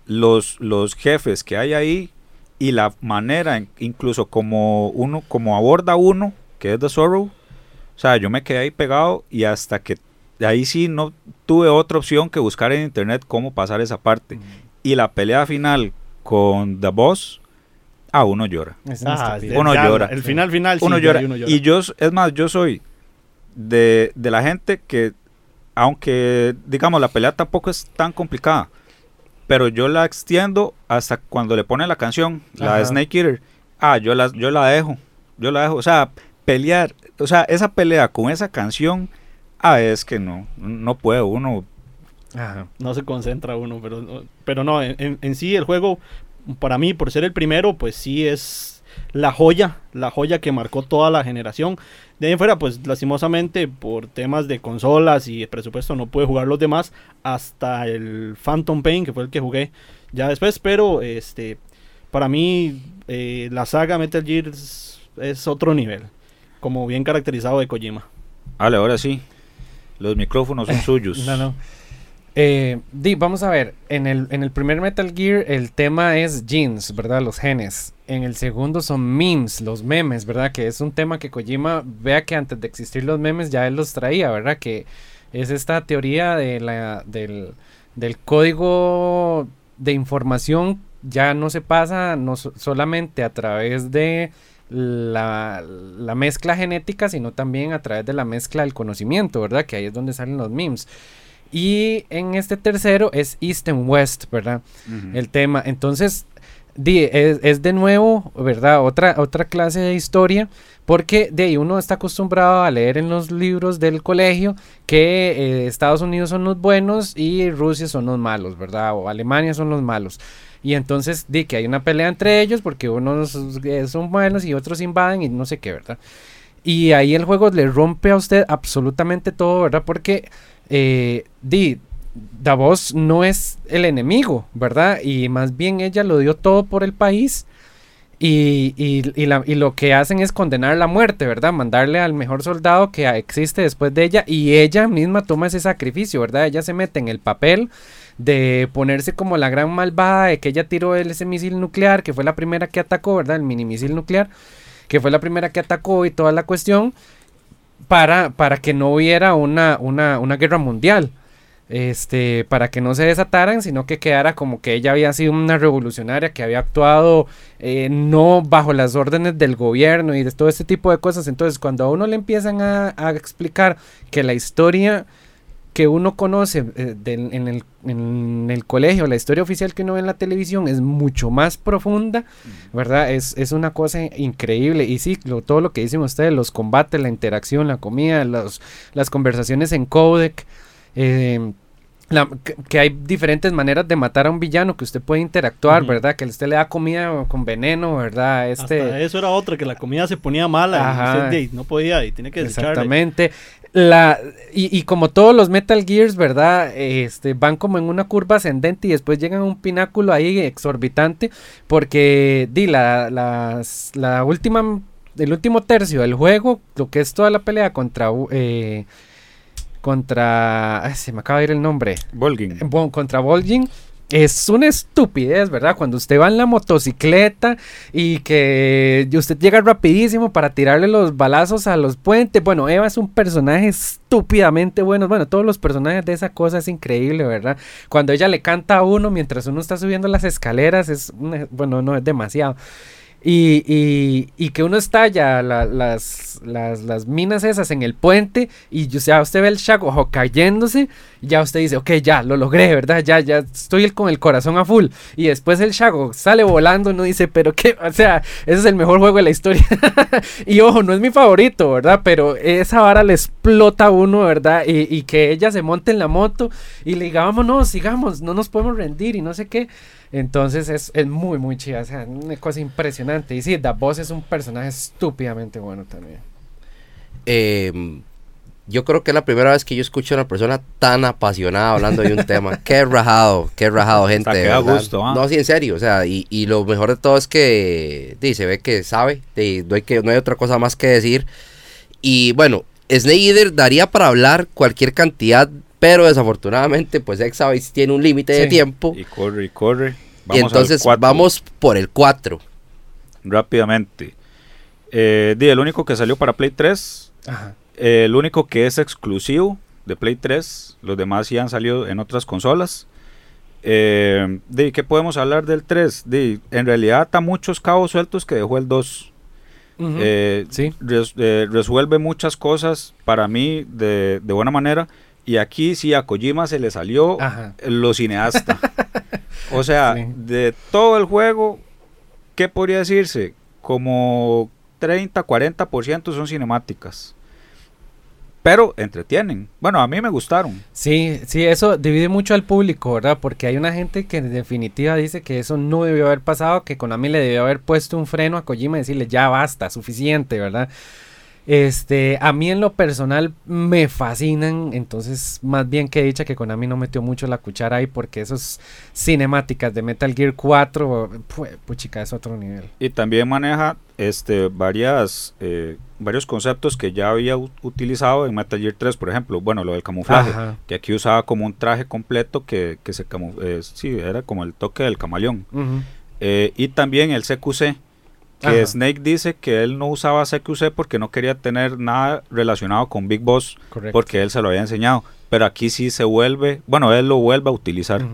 los, los jefes que hay ahí y la manera, incluso como uno, como aborda uno, que es The Sorrow, o sea, yo me quedé ahí pegado y hasta que ahí sí no tuve otra opción que buscar en internet cómo pasar esa parte. Y la pelea final con The Boss, a uno llora. Ah, de- Uno ya, llora. El final, final, sí, uno llora. y uno llora. Y yo, es más, yo soy de, de la gente que, aunque digamos la pelea tampoco es tan complicada, pero yo la extiendo hasta cuando le ponen la canción, la de. Snake Eater. Ah, yo la, yo la dejo, yo la dejo. O sea, pelear, o sea, esa pelea con esa canción, ah, es que no, no puede uno. Ajá. no se concentra uno, pero, no- pero no, en, sí el juego, para mí, por ser el primero, pues sí es la joya, la joya que marcó toda la generación. De ahí en fuera, pues lastimosamente, por temas de consolas y de presupuesto, no pude jugar los demás hasta el Phantom Pain, que fue el que jugué ya después, pero este, para mí, eh, la saga Metal Gear es, es otro nivel, como bien caracterizado de Kojima. Vale, ahora sí, los micrófonos son suyos. No, no. Eh, di, vamos a ver, en el, en el primer Metal Gear el tema es genes, ¿verdad? Los genes. En el segundo son memes, los memes, ¿verdad? Que es un tema que Kojima vea que antes de existir los memes ya él los traía, ¿verdad? Que es esta teoría de la, del, del código de información ya no se pasa no so- solamente a través de la, la mezcla genética, sino también a través de la mezcla del conocimiento, ¿verdad? Que ahí es donde salen los memes. Y en este tercero es East and West, ¿verdad? El tema. Entonces, di, es, es de nuevo, ¿verdad? Otra, otra clase de historia. Porque de ahí uno está acostumbrado a leer en los libros del colegio que eh, Estados Unidos son los buenos y Rusia son los malos, ¿verdad? O Alemania son los malos. Y entonces di que hay una pelea entre ellos porque unos eh, son buenos y otros invaden y no sé qué, ¿verdad? Y ahí el juego le rompe a usted absolutamente todo, ¿verdad? Porque eh, di, Davos no es el enemigo, ¿verdad? Y más bien ella lo dio todo por el país. Y, y- y la- y lo que hacen es condenar la muerte, ¿verdad? Mandarle al mejor soldado que existe después de ella. Y ella misma toma ese sacrificio, ¿verdad? Ella se mete en el papel de ponerse como la gran malvada de que ella tiró ese misil nuclear, que fue la primera que atacó, ¿verdad? El mini misil nuclear, que fue la primera que atacó y toda la cuestión. para, para que no hubiera una, una, una guerra mundial. Este, para que no se desataran, sino que quedara como que ella había sido una revolucionaria que había actuado eh, no bajo las órdenes del gobierno y de todo este tipo de cosas. Entonces, cuando a uno le empiezan a explicar que la historia que uno conoce eh, en, el, en el colegio, la historia oficial que uno ve en la televisión es mucho más profunda, ¿verdad? Es, es una cosa increíble. Y sí, lo- todo lo que dicen ustedes, los combates, la interacción, la comida, los, las conversaciones en codec, eh, la- que, que hay diferentes maneras de matar a un villano que usted puede interactuar. ¿verdad? Que usted le da comida con veneno, ¿verdad? Este, Hasta eso era otra, que la comida se ponía mala Ajá. y usted, no podía y tiene que desecharla. Exactamente. La, y, y como todos los Metal Gears, ¿verdad? Este, van como en una curva ascendente y después llegan a un pináculo ahí exorbitante. Porque di, la, las- la última, el último tercio del juego, lo que es toda la pelea contra eh, contra. ay, se me acaba de ir el nombre. Volgin. Bon- contra Vol'jin es una estupidez, ¿verdad? Cuando usted va en la motocicleta y que usted llega rapidísimo para tirarle los balazos a los puentes. Bueno, Eva es un personaje estúpidamente bueno. Bueno, todos los personajes de esa cosa es increíble, ¿verdad? Cuando ella le canta a uno mientras uno está subiendo las escaleras, es, bueno, no es demasiado. Y, y- que uno estalla la- las, las, minas esas en el puente y sea, usted ve el Shagoho cayéndose y ya usted dice, ok, ya, lo logré, ¿verdad? Ya, ya estoy con el corazón a full. Y después el Shago sale volando uno dice, pero qué, o sea, ese es el mejor juego de la historia. y ojo, no es mi favorito, ¿verdad? Pero esa vara le explota a uno, ¿verdad? Y, y que ella se monte en la moto y le diga, vámonos, sigamos, no nos podemos rendir y no sé qué. Entonces es, es muy, muy chida, o sea, una cosa impresionante. Y sí, Da Boss es un personaje estúpidamente bueno también. Eh, yo creo que es la primera vez que yo escucho a una persona tan apasionada hablando de un tema. Qué rajado, qué rajado, gente. Verdad. gusto, ¿ah? No, sí, en serio. O sea, y, y lo mejor de todo es que di, se ve que sabe. no, hay que, no hay otra cosa más que decir. Y bueno, Snake Eater daría para hablar cualquier cantidad, pero desafortunadamente, pues Exabytes tiene un límite de tiempo. Y corre y corre. Y Vamos entonces vamos por el 4. rápidamente. Eh, di, el único que salió para Play 3, Ajá. eh, el único que es exclusivo de Play 3, los demás sí han salido en otras consolas. Eh, di, ¿Qué podemos hablar del 3? Di, en realidad está muchos cabos sueltos que dejó el 2. Ujú. Eh, Sí. res- eh, resuelve muchas cosas para mí de, de buena manera. Y aquí sí a Kojima se le salió Ajá. lo cineasta. o sea, Sí. de todo el juego, ¿qué podría decirse? Como 30, 40% son cinemáticas. Pero entretienen. Bueno, a mí me gustaron. Sí, sí, eso divide mucho al público, ¿verdad? Porque hay una gente que en definitiva dice que eso no debió haber pasado, que Konami le debió haber puesto un freno a Kojima y decirle ya basta, suficiente, ¿verdad? Este, a mí en lo personal me fascinan, entonces más bien que dicha que Konami no metió mucho la cuchara ahí porque esas cinemáticas de Metal Gear 4, pu- puchica, es otro nivel. Y también maneja este, varias, eh, varios conceptos que ya había utilizado en Metal Gear 3, por ejemplo. Bueno, lo del camuflaje. Ajá. Que aquí usaba como un traje completo que, que se camu eh, sí, era como el toque del camaleón. Eh, y también el CQC, que Ajá. Snake dice que él no usaba CQC porque no quería tener nada relacionado con Big Boss, Correcto. porque él se lo había enseñado. Pero aquí sí se vuelve, bueno, él lo vuelve a utilizar.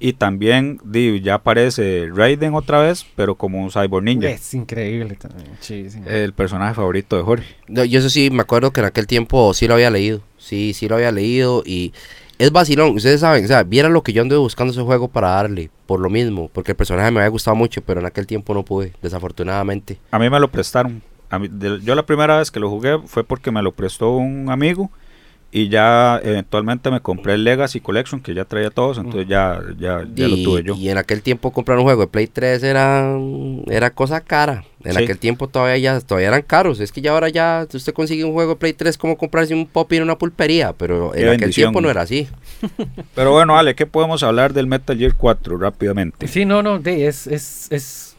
Y también di, ya aparece Raiden otra vez, pero como un Cyborg Ninja. Es increíble también, sí, sí. El personaje favorito de Jorge. No, yo eso sí, me acuerdo que en aquel tiempo sí lo había leído. Sí, sí lo había leído y es vacilón. Ustedes saben, o sea, vieran lo que yo anduve buscando ese juego para darle. Por lo mismo, porque el personaje me había gustado mucho, pero en aquel tiempo no pude, desafortunadamente. A mí me lo prestaron. A mí- de- yo la primera vez que lo jugué fue porque me lo prestó un amigo y ya eventualmente me compré el Legacy Collection que ya traía todos, entonces ya, ya, ya lo tuve yo. y en aquel tiempo comprar un juego de Play 3 era, era cosa cara. En Sí. aquel tiempo todavía ya todavía eran caros. Es que ya ahora ya usted consigue un juego de Play 3 como comprarse un pop en una pulpería, pero Qué en aquel tiempo no era así. Pero bueno, Ale, ¿qué podemos hablar del Metal Gear 4 rápidamente? Sí, no, no, de, es, es, es,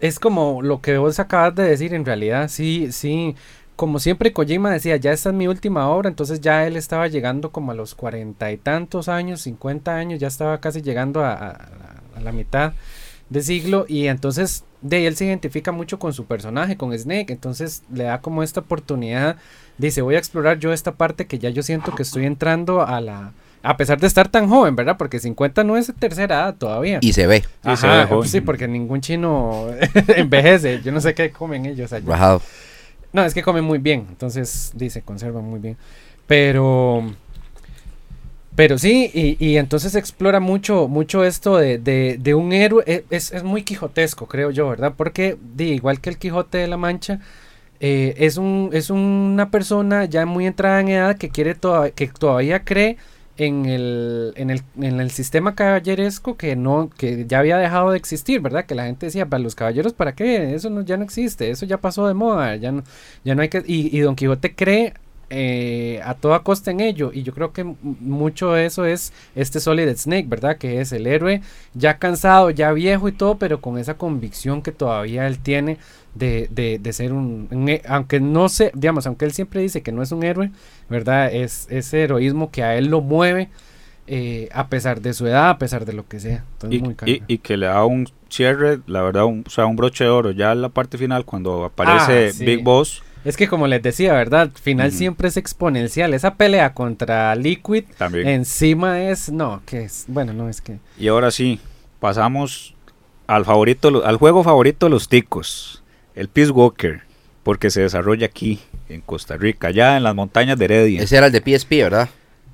es como lo que vos acabas de decir en realidad, sí, sí, como siempre Kojima decía, ya esta es mi última obra, entonces ya él estaba llegando como a los cuarenta y tantos años, cincuenta años, ya estaba casi llegando a, a- a la mitad de siglo y entonces de ahí él se identifica mucho con su personaje, con Snake, entonces le da como esta oportunidad, dice voy a explorar yo esta parte que ya yo siento que estoy entrando a la... A pesar de estar tan joven, ¿verdad? Porque 50 no es tercera edad todavía. Y se ve. Sí, se ve joven. sí, porque ningún chino envejece. Yo no sé qué comen ellos allá. Rajado. No, es que comen muy bien, entonces dice, conservan muy bien. Pero, pero sí, y, entonces explora mucho, mucho esto de, de, de un héroe. e- Es, es muy quijotesco, creo yo, ¿verdad? Porque, di, igual que el Quijote de la Mancha, eh, es, un, es una persona ya muy entrada en edad que quiere toda- que todavía cree en el, en el, en el sistema caballeresco que no, que ya había dejado de existir, ¿verdad? Que la gente decía, para los caballeros, ¿para qué? Eso no, ya no existe, eso ya pasó de moda, ya no, ya no hay que. Y, y Don Quijote cree eh, a toda costa en ello. Y yo creo que mucho de eso es este Solid Snake, ¿verdad? Que es el héroe ya cansado, ya viejo y todo, pero con esa convicción que todavía él tiene de, de, de ser un, Aunque no sé, digamos, aunque él siempre dice que no es un héroe, ¿verdad? Es ese heroísmo que a él lo mueve. eh, a pesar de su edad, a pesar de lo que sea. Entonces, Y, muy y- que le da un cierre, la verdad, un, o sea, un broche de oro. Ya en la parte final, cuando aparece Ah, sí. Big Boss, Es que como les decía, ¿verdad? Al final siempre es exponencial. Esa pelea contra Liquid también. encima es... No, que es... Bueno, no, es que... Y ahora sí, pasamos al favorito, al juego favorito de los ticos, el Peace Walker, porque se desarrolla aquí, en Costa Rica, allá en las montañas de Heredia. Ese era el de PSP, ¿verdad?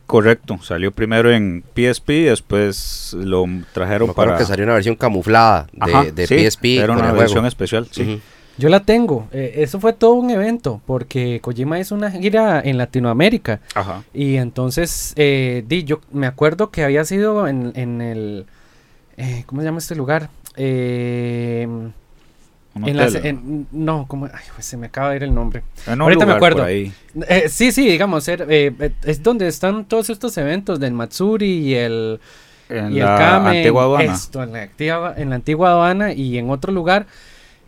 Correcto, salió primero en PSP, después lo trajeron Me acuerdo para... que salió una versión camuflada de, Ajá, de sí, PSP era una versión juego. especial, sí. Yo la tengo. Eh, eso fue todo un evento porque Kojima hizo una gira en Latinoamérica. Ajá. Y entonces, eh, di, yo me acuerdo que había sido en, en el... eh, ¿Cómo se llama este lugar? Eh, en la- en- no, ¿cómo? Ay, pues se me acaba de ir el nombre. En un ahorita me por acuerdo. ahí. Eh, sí, sí, digamos, es donde están todos estos eventos del Matsuri y el... En y la el Kame, antigua aduana. Esto, en la, antigua, en la antigua aduana y en otro lugar.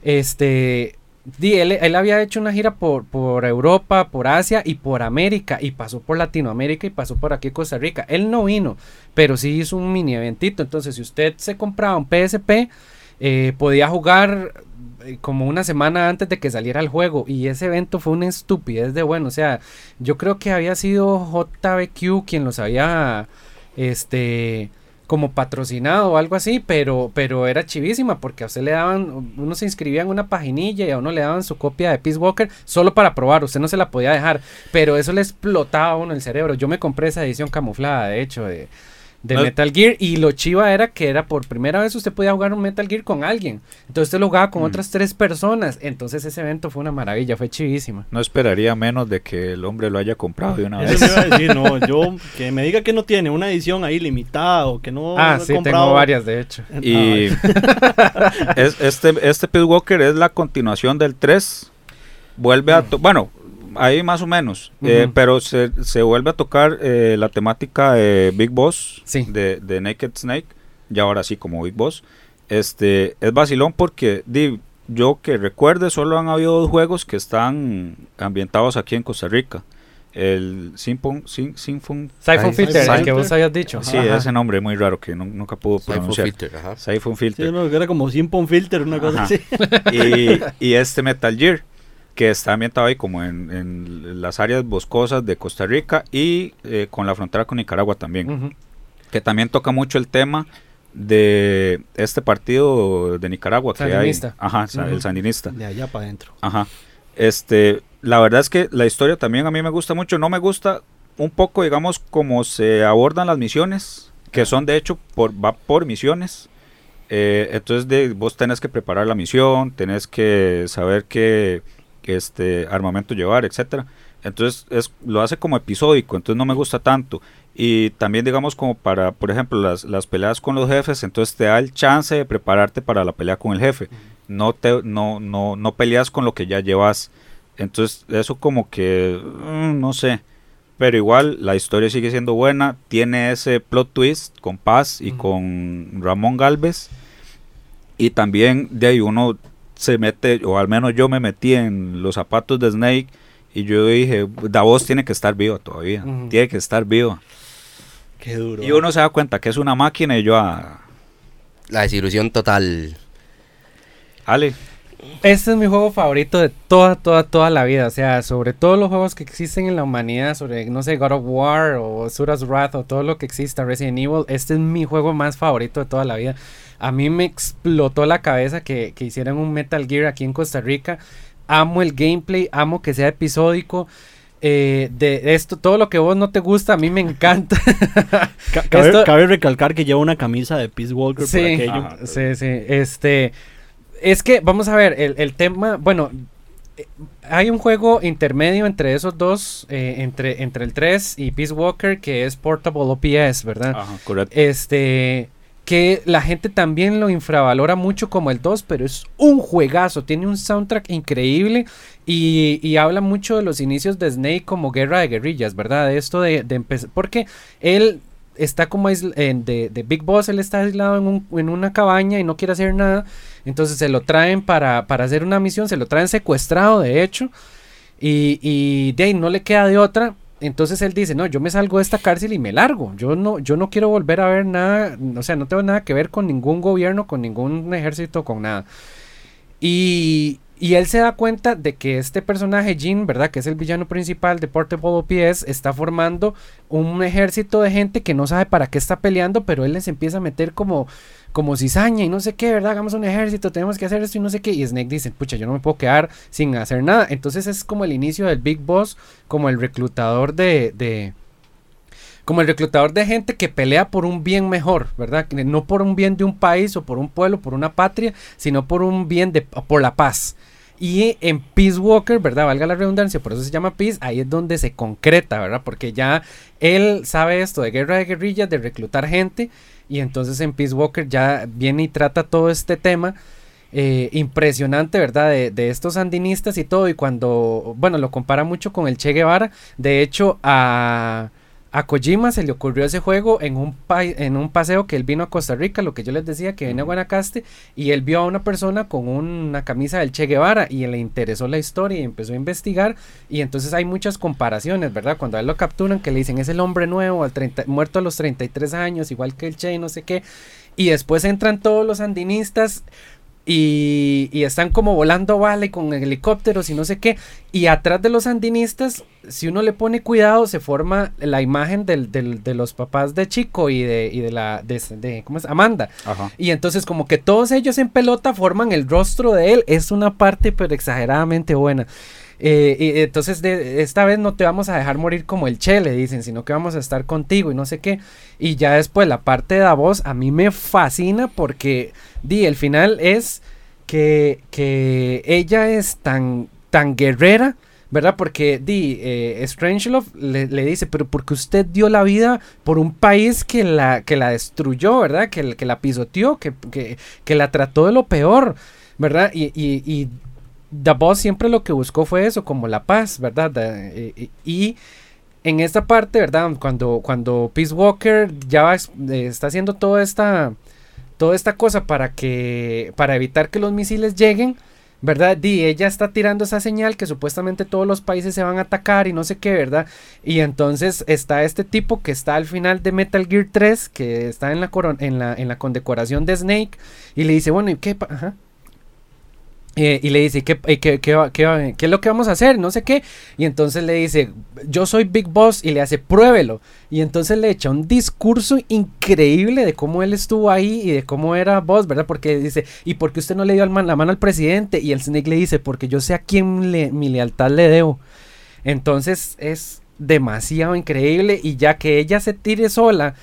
Este. di, él, él había hecho una gira por, por Europa, por Asia y por América. Y pasó por Latinoamérica y pasó por aquí Costa Rica. Él no vino, pero sí hizo un mini eventito. Entonces, si usted se compraba un PSP, eh, podía jugar eh, como una semana antes de que saliera el juego. Y ese evento fue una estupidez de bueno. O sea, yo creo que había sido JBQ quien los había. Este como patrocinado o algo así, pero, pero era chivísima porque a usted le daban, uno se inscribía en una paginilla y a uno le daban su copia de Peace Walker solo para probar, usted no se la podía dejar, pero eso le explotaba a uno el cerebro. Yo me compré esa edición camuflada, de hecho, de, de No- Metal Gear y lo chiva era que era por primera vez usted podía jugar un Metal Gear con alguien, entonces usted lo jugaba con Mm. otras tres personas, entonces ese evento fue una maravilla, fue chivísima. No esperaría menos de que el hombre lo haya comprado de una Eso vez. iba a decir, no, yo que me diga que no tiene una edición ahí limitada o que no ah, sí, comprado. tengo varias, de hecho. Y es- este, este Peace Walker es la continuación del 3. Vuelve a... to- Bueno, ahí más o menos. eh, Ujú. pero se, se vuelve a tocar eh, la temática de Big Boss. Sí. De, de Naked Snake. Y ahora sí, como Big Boss. Este, es vacilón porque di, yo que recuerde, solo han habido dos juegos que están ambientados aquí en Costa Rica. El Symphon... Sym- Symphon Siphon Filter, el Siphon- que vos habías dicho. Sí, Ajá. ese nombre muy raro que nu- nunca pudo Siphon pronunciar. Filter, ajá. Siphon Sí, Filter. no, era como Simpon Filter, una cosa Ajá. así. y, y este Metal Gear, que está ambientado ahí como en, en las áreas boscosas de Costa Rica y eh, con la frontera con Nicaragua también. Que también toca mucho el tema de este partido de Nicaragua que hay. Sandinista. Ajá, sa- el Ujú. sandinista. De allá para adentro. Ajá. Este, la verdad es que la historia también a mí me gusta mucho. No me gusta un poco, digamos, cómo se abordan las misiones, que son de hecho por va por misiones. Eh, entonces de, vos tenés que preparar la misión, tenés que saber qué, este armamento llevar, etcétera. Entonces es, lo hace como episódico, entonces no me gusta tanto. Y también digamos como para, por ejemplo, las, las peleas con los jefes, entonces te da el chance de prepararte para la pelea con el jefe. No, te, no, no, no peleas con lo que ya llevas. Entonces eso como que, mm, no sé. Pero igual la historia sigue siendo buena. Tiene ese plot twist con Paz y con Ramón Galvez. Y también de ahí uno se mete, o al menos yo me metí en los zapatos de Snake. Y yo dije, Davos tiene que estar viva todavía. Tiene que estar viva. Qué duro. Y uno se da cuenta que es una máquina y yo, ah, La desilusión total. Ale, Este es mi juego favorito de toda, toda, toda la vida. O sea, sobre todos los juegos que existen en la humanidad, sobre, no sé, God of War o Sura's Wrath o todo lo que exista, Resident Evil, este es mi juego más favorito de toda la vida. A mí me explotó la cabeza que, que hicieran un Metal Gear aquí en Costa Rica. Amo el gameplay, amo que sea episódico. Eh, de esto, todo lo que vos no te gusta, a mí me encanta. Ca- Cabe, Esto- cabe recalcar que lleva una camisa de Peace Walker por Sí, aquello. Ajá. sí, sí. Este, es que vamos a ver el, el tema. Bueno, eh, hay un juego intermedio entre esos dos, eh, entre entre el 3 y Peace Walker, que es Portable OPS, ¿verdad? ajá, correcto. Este, que la gente también lo infravalora mucho como el 2, pero es un juegazo, tiene un soundtrack increíble y, y habla mucho de los inicios de Snake como guerra de guerrillas, ¿verdad? De esto de, de empezar, porque él está como en- de, de Big Boss, él está aislado en, un- en una cabaña y no quiere hacer nada, entonces se lo traen para, para hacer una misión, se lo traen secuestrado, de hecho, y, y de no le queda de otra. Entonces él dice, no, yo me salgo de esta cárcel y me largo. Yo no, yo no quiero volver a ver nada, o sea, no tengo nada que ver con ningún gobierno, con ningún ejército, con nada. Y, y él se da cuenta de que este personaje, Jin, ¿verdad? Que es el villano principal de Portable OPS, está formando un ejército de gente que no sabe para qué está peleando, pero él les empieza a meter como, como cizaña y no sé qué, ¿verdad? Hagamos un ejército, tenemos que hacer esto y no sé qué. Y Snake dice, pucha, yo no me puedo quedar sin hacer nada. Entonces es como el inicio del Big Boss, como el reclutador de... de como el reclutador de gente que pelea por un bien mejor, ¿verdad? No por un bien de un país o por un pueblo, por una patria, sino por un bien de por la paz. Y en Peace Walker, ¿verdad? Valga la redundancia, por eso se llama Peace, ahí es donde se concreta, ¿verdad? Porque ya él sabe esto de guerra de guerrillas, de reclutar gente, y entonces en Peace Walker ya viene y trata todo este tema. eh, impresionante, ¿verdad? De, de estos sandinistas y todo. Y cuando, bueno, lo compara mucho con el Che Guevara. De hecho, a, a Kojima se le ocurrió ese juego en un, pa- en un paseo que él vino a Costa Rica, lo que yo les decía, que viene a Guanacaste, y él vio a una persona con una camisa del Che Guevara y le interesó la historia y empezó a investigar. Y entonces hay muchas comparaciones, ¿verdad? Cuando a él lo capturan, que le dicen es el hombre nuevo, al 30 muerto a los 33 años, igual que el Che, y no sé qué. Y después entran todos los sandinistas y, y están como volando y con helicópteros y no sé qué. Y atrás de los sandinistas, si uno le pone cuidado, se forma la imagen del, del- de los papás de Chico y de, y de la de, de- ¿cómo es? Amanda. Ajá. Y entonces como que todos ellos en pelota forman el rostro de él. Es una parte pero exageradamente buena. Eh, y entonces de, esta vez no te vamos a dejar morir como el Che, le dicen, sino que vamos a estar contigo y no sé qué. Y ya después la parte de Davos a mí me fascina porque, di, el final es que, que ella es tan, tan guerrera, ¿verdad? Porque di, eh, Strangelove le, dice, pero porque usted dio la vida por un país que la, que la destruyó, ¿verdad? Que, que la pisoteó, que, que, que la trató de lo peor, ¿verdad? Y The Boss siempre lo que buscó fue eso, como la paz, ¿verdad? Da- eh, eh, y en esta parte, ¿verdad? Cuando, cuando Peace Walker ya eh, está haciendo toda esta, toda esta cosa para que, para evitar que los misiles lleguen, ¿verdad? Di, ella está tirando esa señal que supuestamente todos los países se van a atacar y no sé qué, ¿verdad? Y entonces está este tipo que está al final de Metal Gear 3, que está en la, en la, en la condecoración de Snake, y le dice, bueno, ¿y qué? Ajá. Eh, y le dice, ¿y ¿qué, y qué, qué qué es lo que vamos a hacer? No sé qué. Y entonces le dice, yo soy Big Boss y le hace, pruébelo. Y entonces le echa un discurso increíble de cómo él estuvo ahí y de cómo era Boss, ¿verdad? Porque dice, ¿y por qué usted no le dio la mano al presidente? Y el Snake le dice, porque yo sé a quién mi lealtad le debo. Entonces es demasiado increíble y ya que ella se tire sola,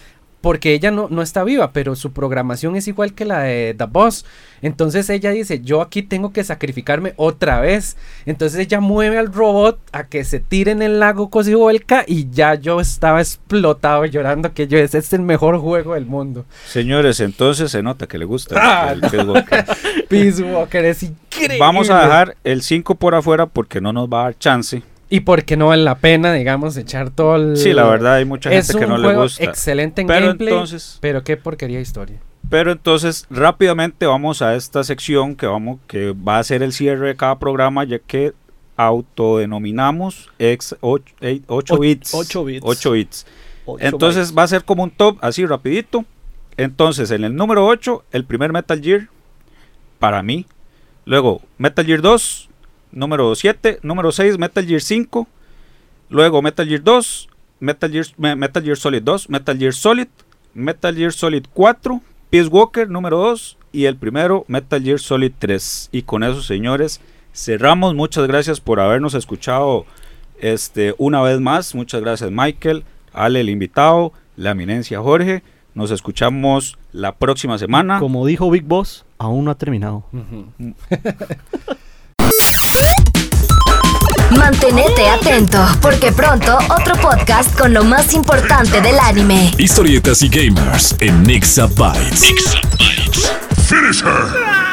porque ella no, no está viva, pero su programación es igual que la de The Boss. Entonces ella dice, yo aquí tengo que sacrificarme otra vez. Entonces ella mueve al robot a que se tire en el lago Cosibolca y ya yo estaba explotado llorando que yo ese es el mejor juego del mundo. Señores, entonces se nota que le gusta. Ah, el Peace Walker. Peace Walker es increíble. Vamos a dejar el 5 por afuera porque no nos va a dar chance. Y porque no vale la pena, digamos, echar todo el... Sí, la verdad hay mucha es gente que un no le juego gusta. excelente en Pero gameplay, entonces, pero qué porquería de historia. pero entonces rápidamente vamos a esta sección que vamos que va a ser el cierre de cada programa ya que autodenominamos ex 8, Och- bits. ocho bits. 8 bits. Entonces va a ser como un top así rapidito. Entonces, en el número 8, el primer Metal Gear, para mí. Luego, Metal Gear 2, número 7. Número 6, Metal Gear 5. Luego, Metal Gear 2, Metal Gear, Me- Metal Gear Solid 2, Metal Gear Solid, Metal Gear Solid 4, Peace Walker número 2 y el primero, Metal Gear Solid 3. Y con eso, señores, cerramos. Muchas gracias por habernos escuchado este, una vez más. Muchas gracias, Michael, Ale, el invitado, la eminencia Jorge. Nos escuchamos la próxima semana. Como dijo Big Boss, aún no ha terminado. Ujú. Mantenete atento, porque pronto otro podcast con lo más importante del anime. Historietas y gamers en Nixabytes. Finish her!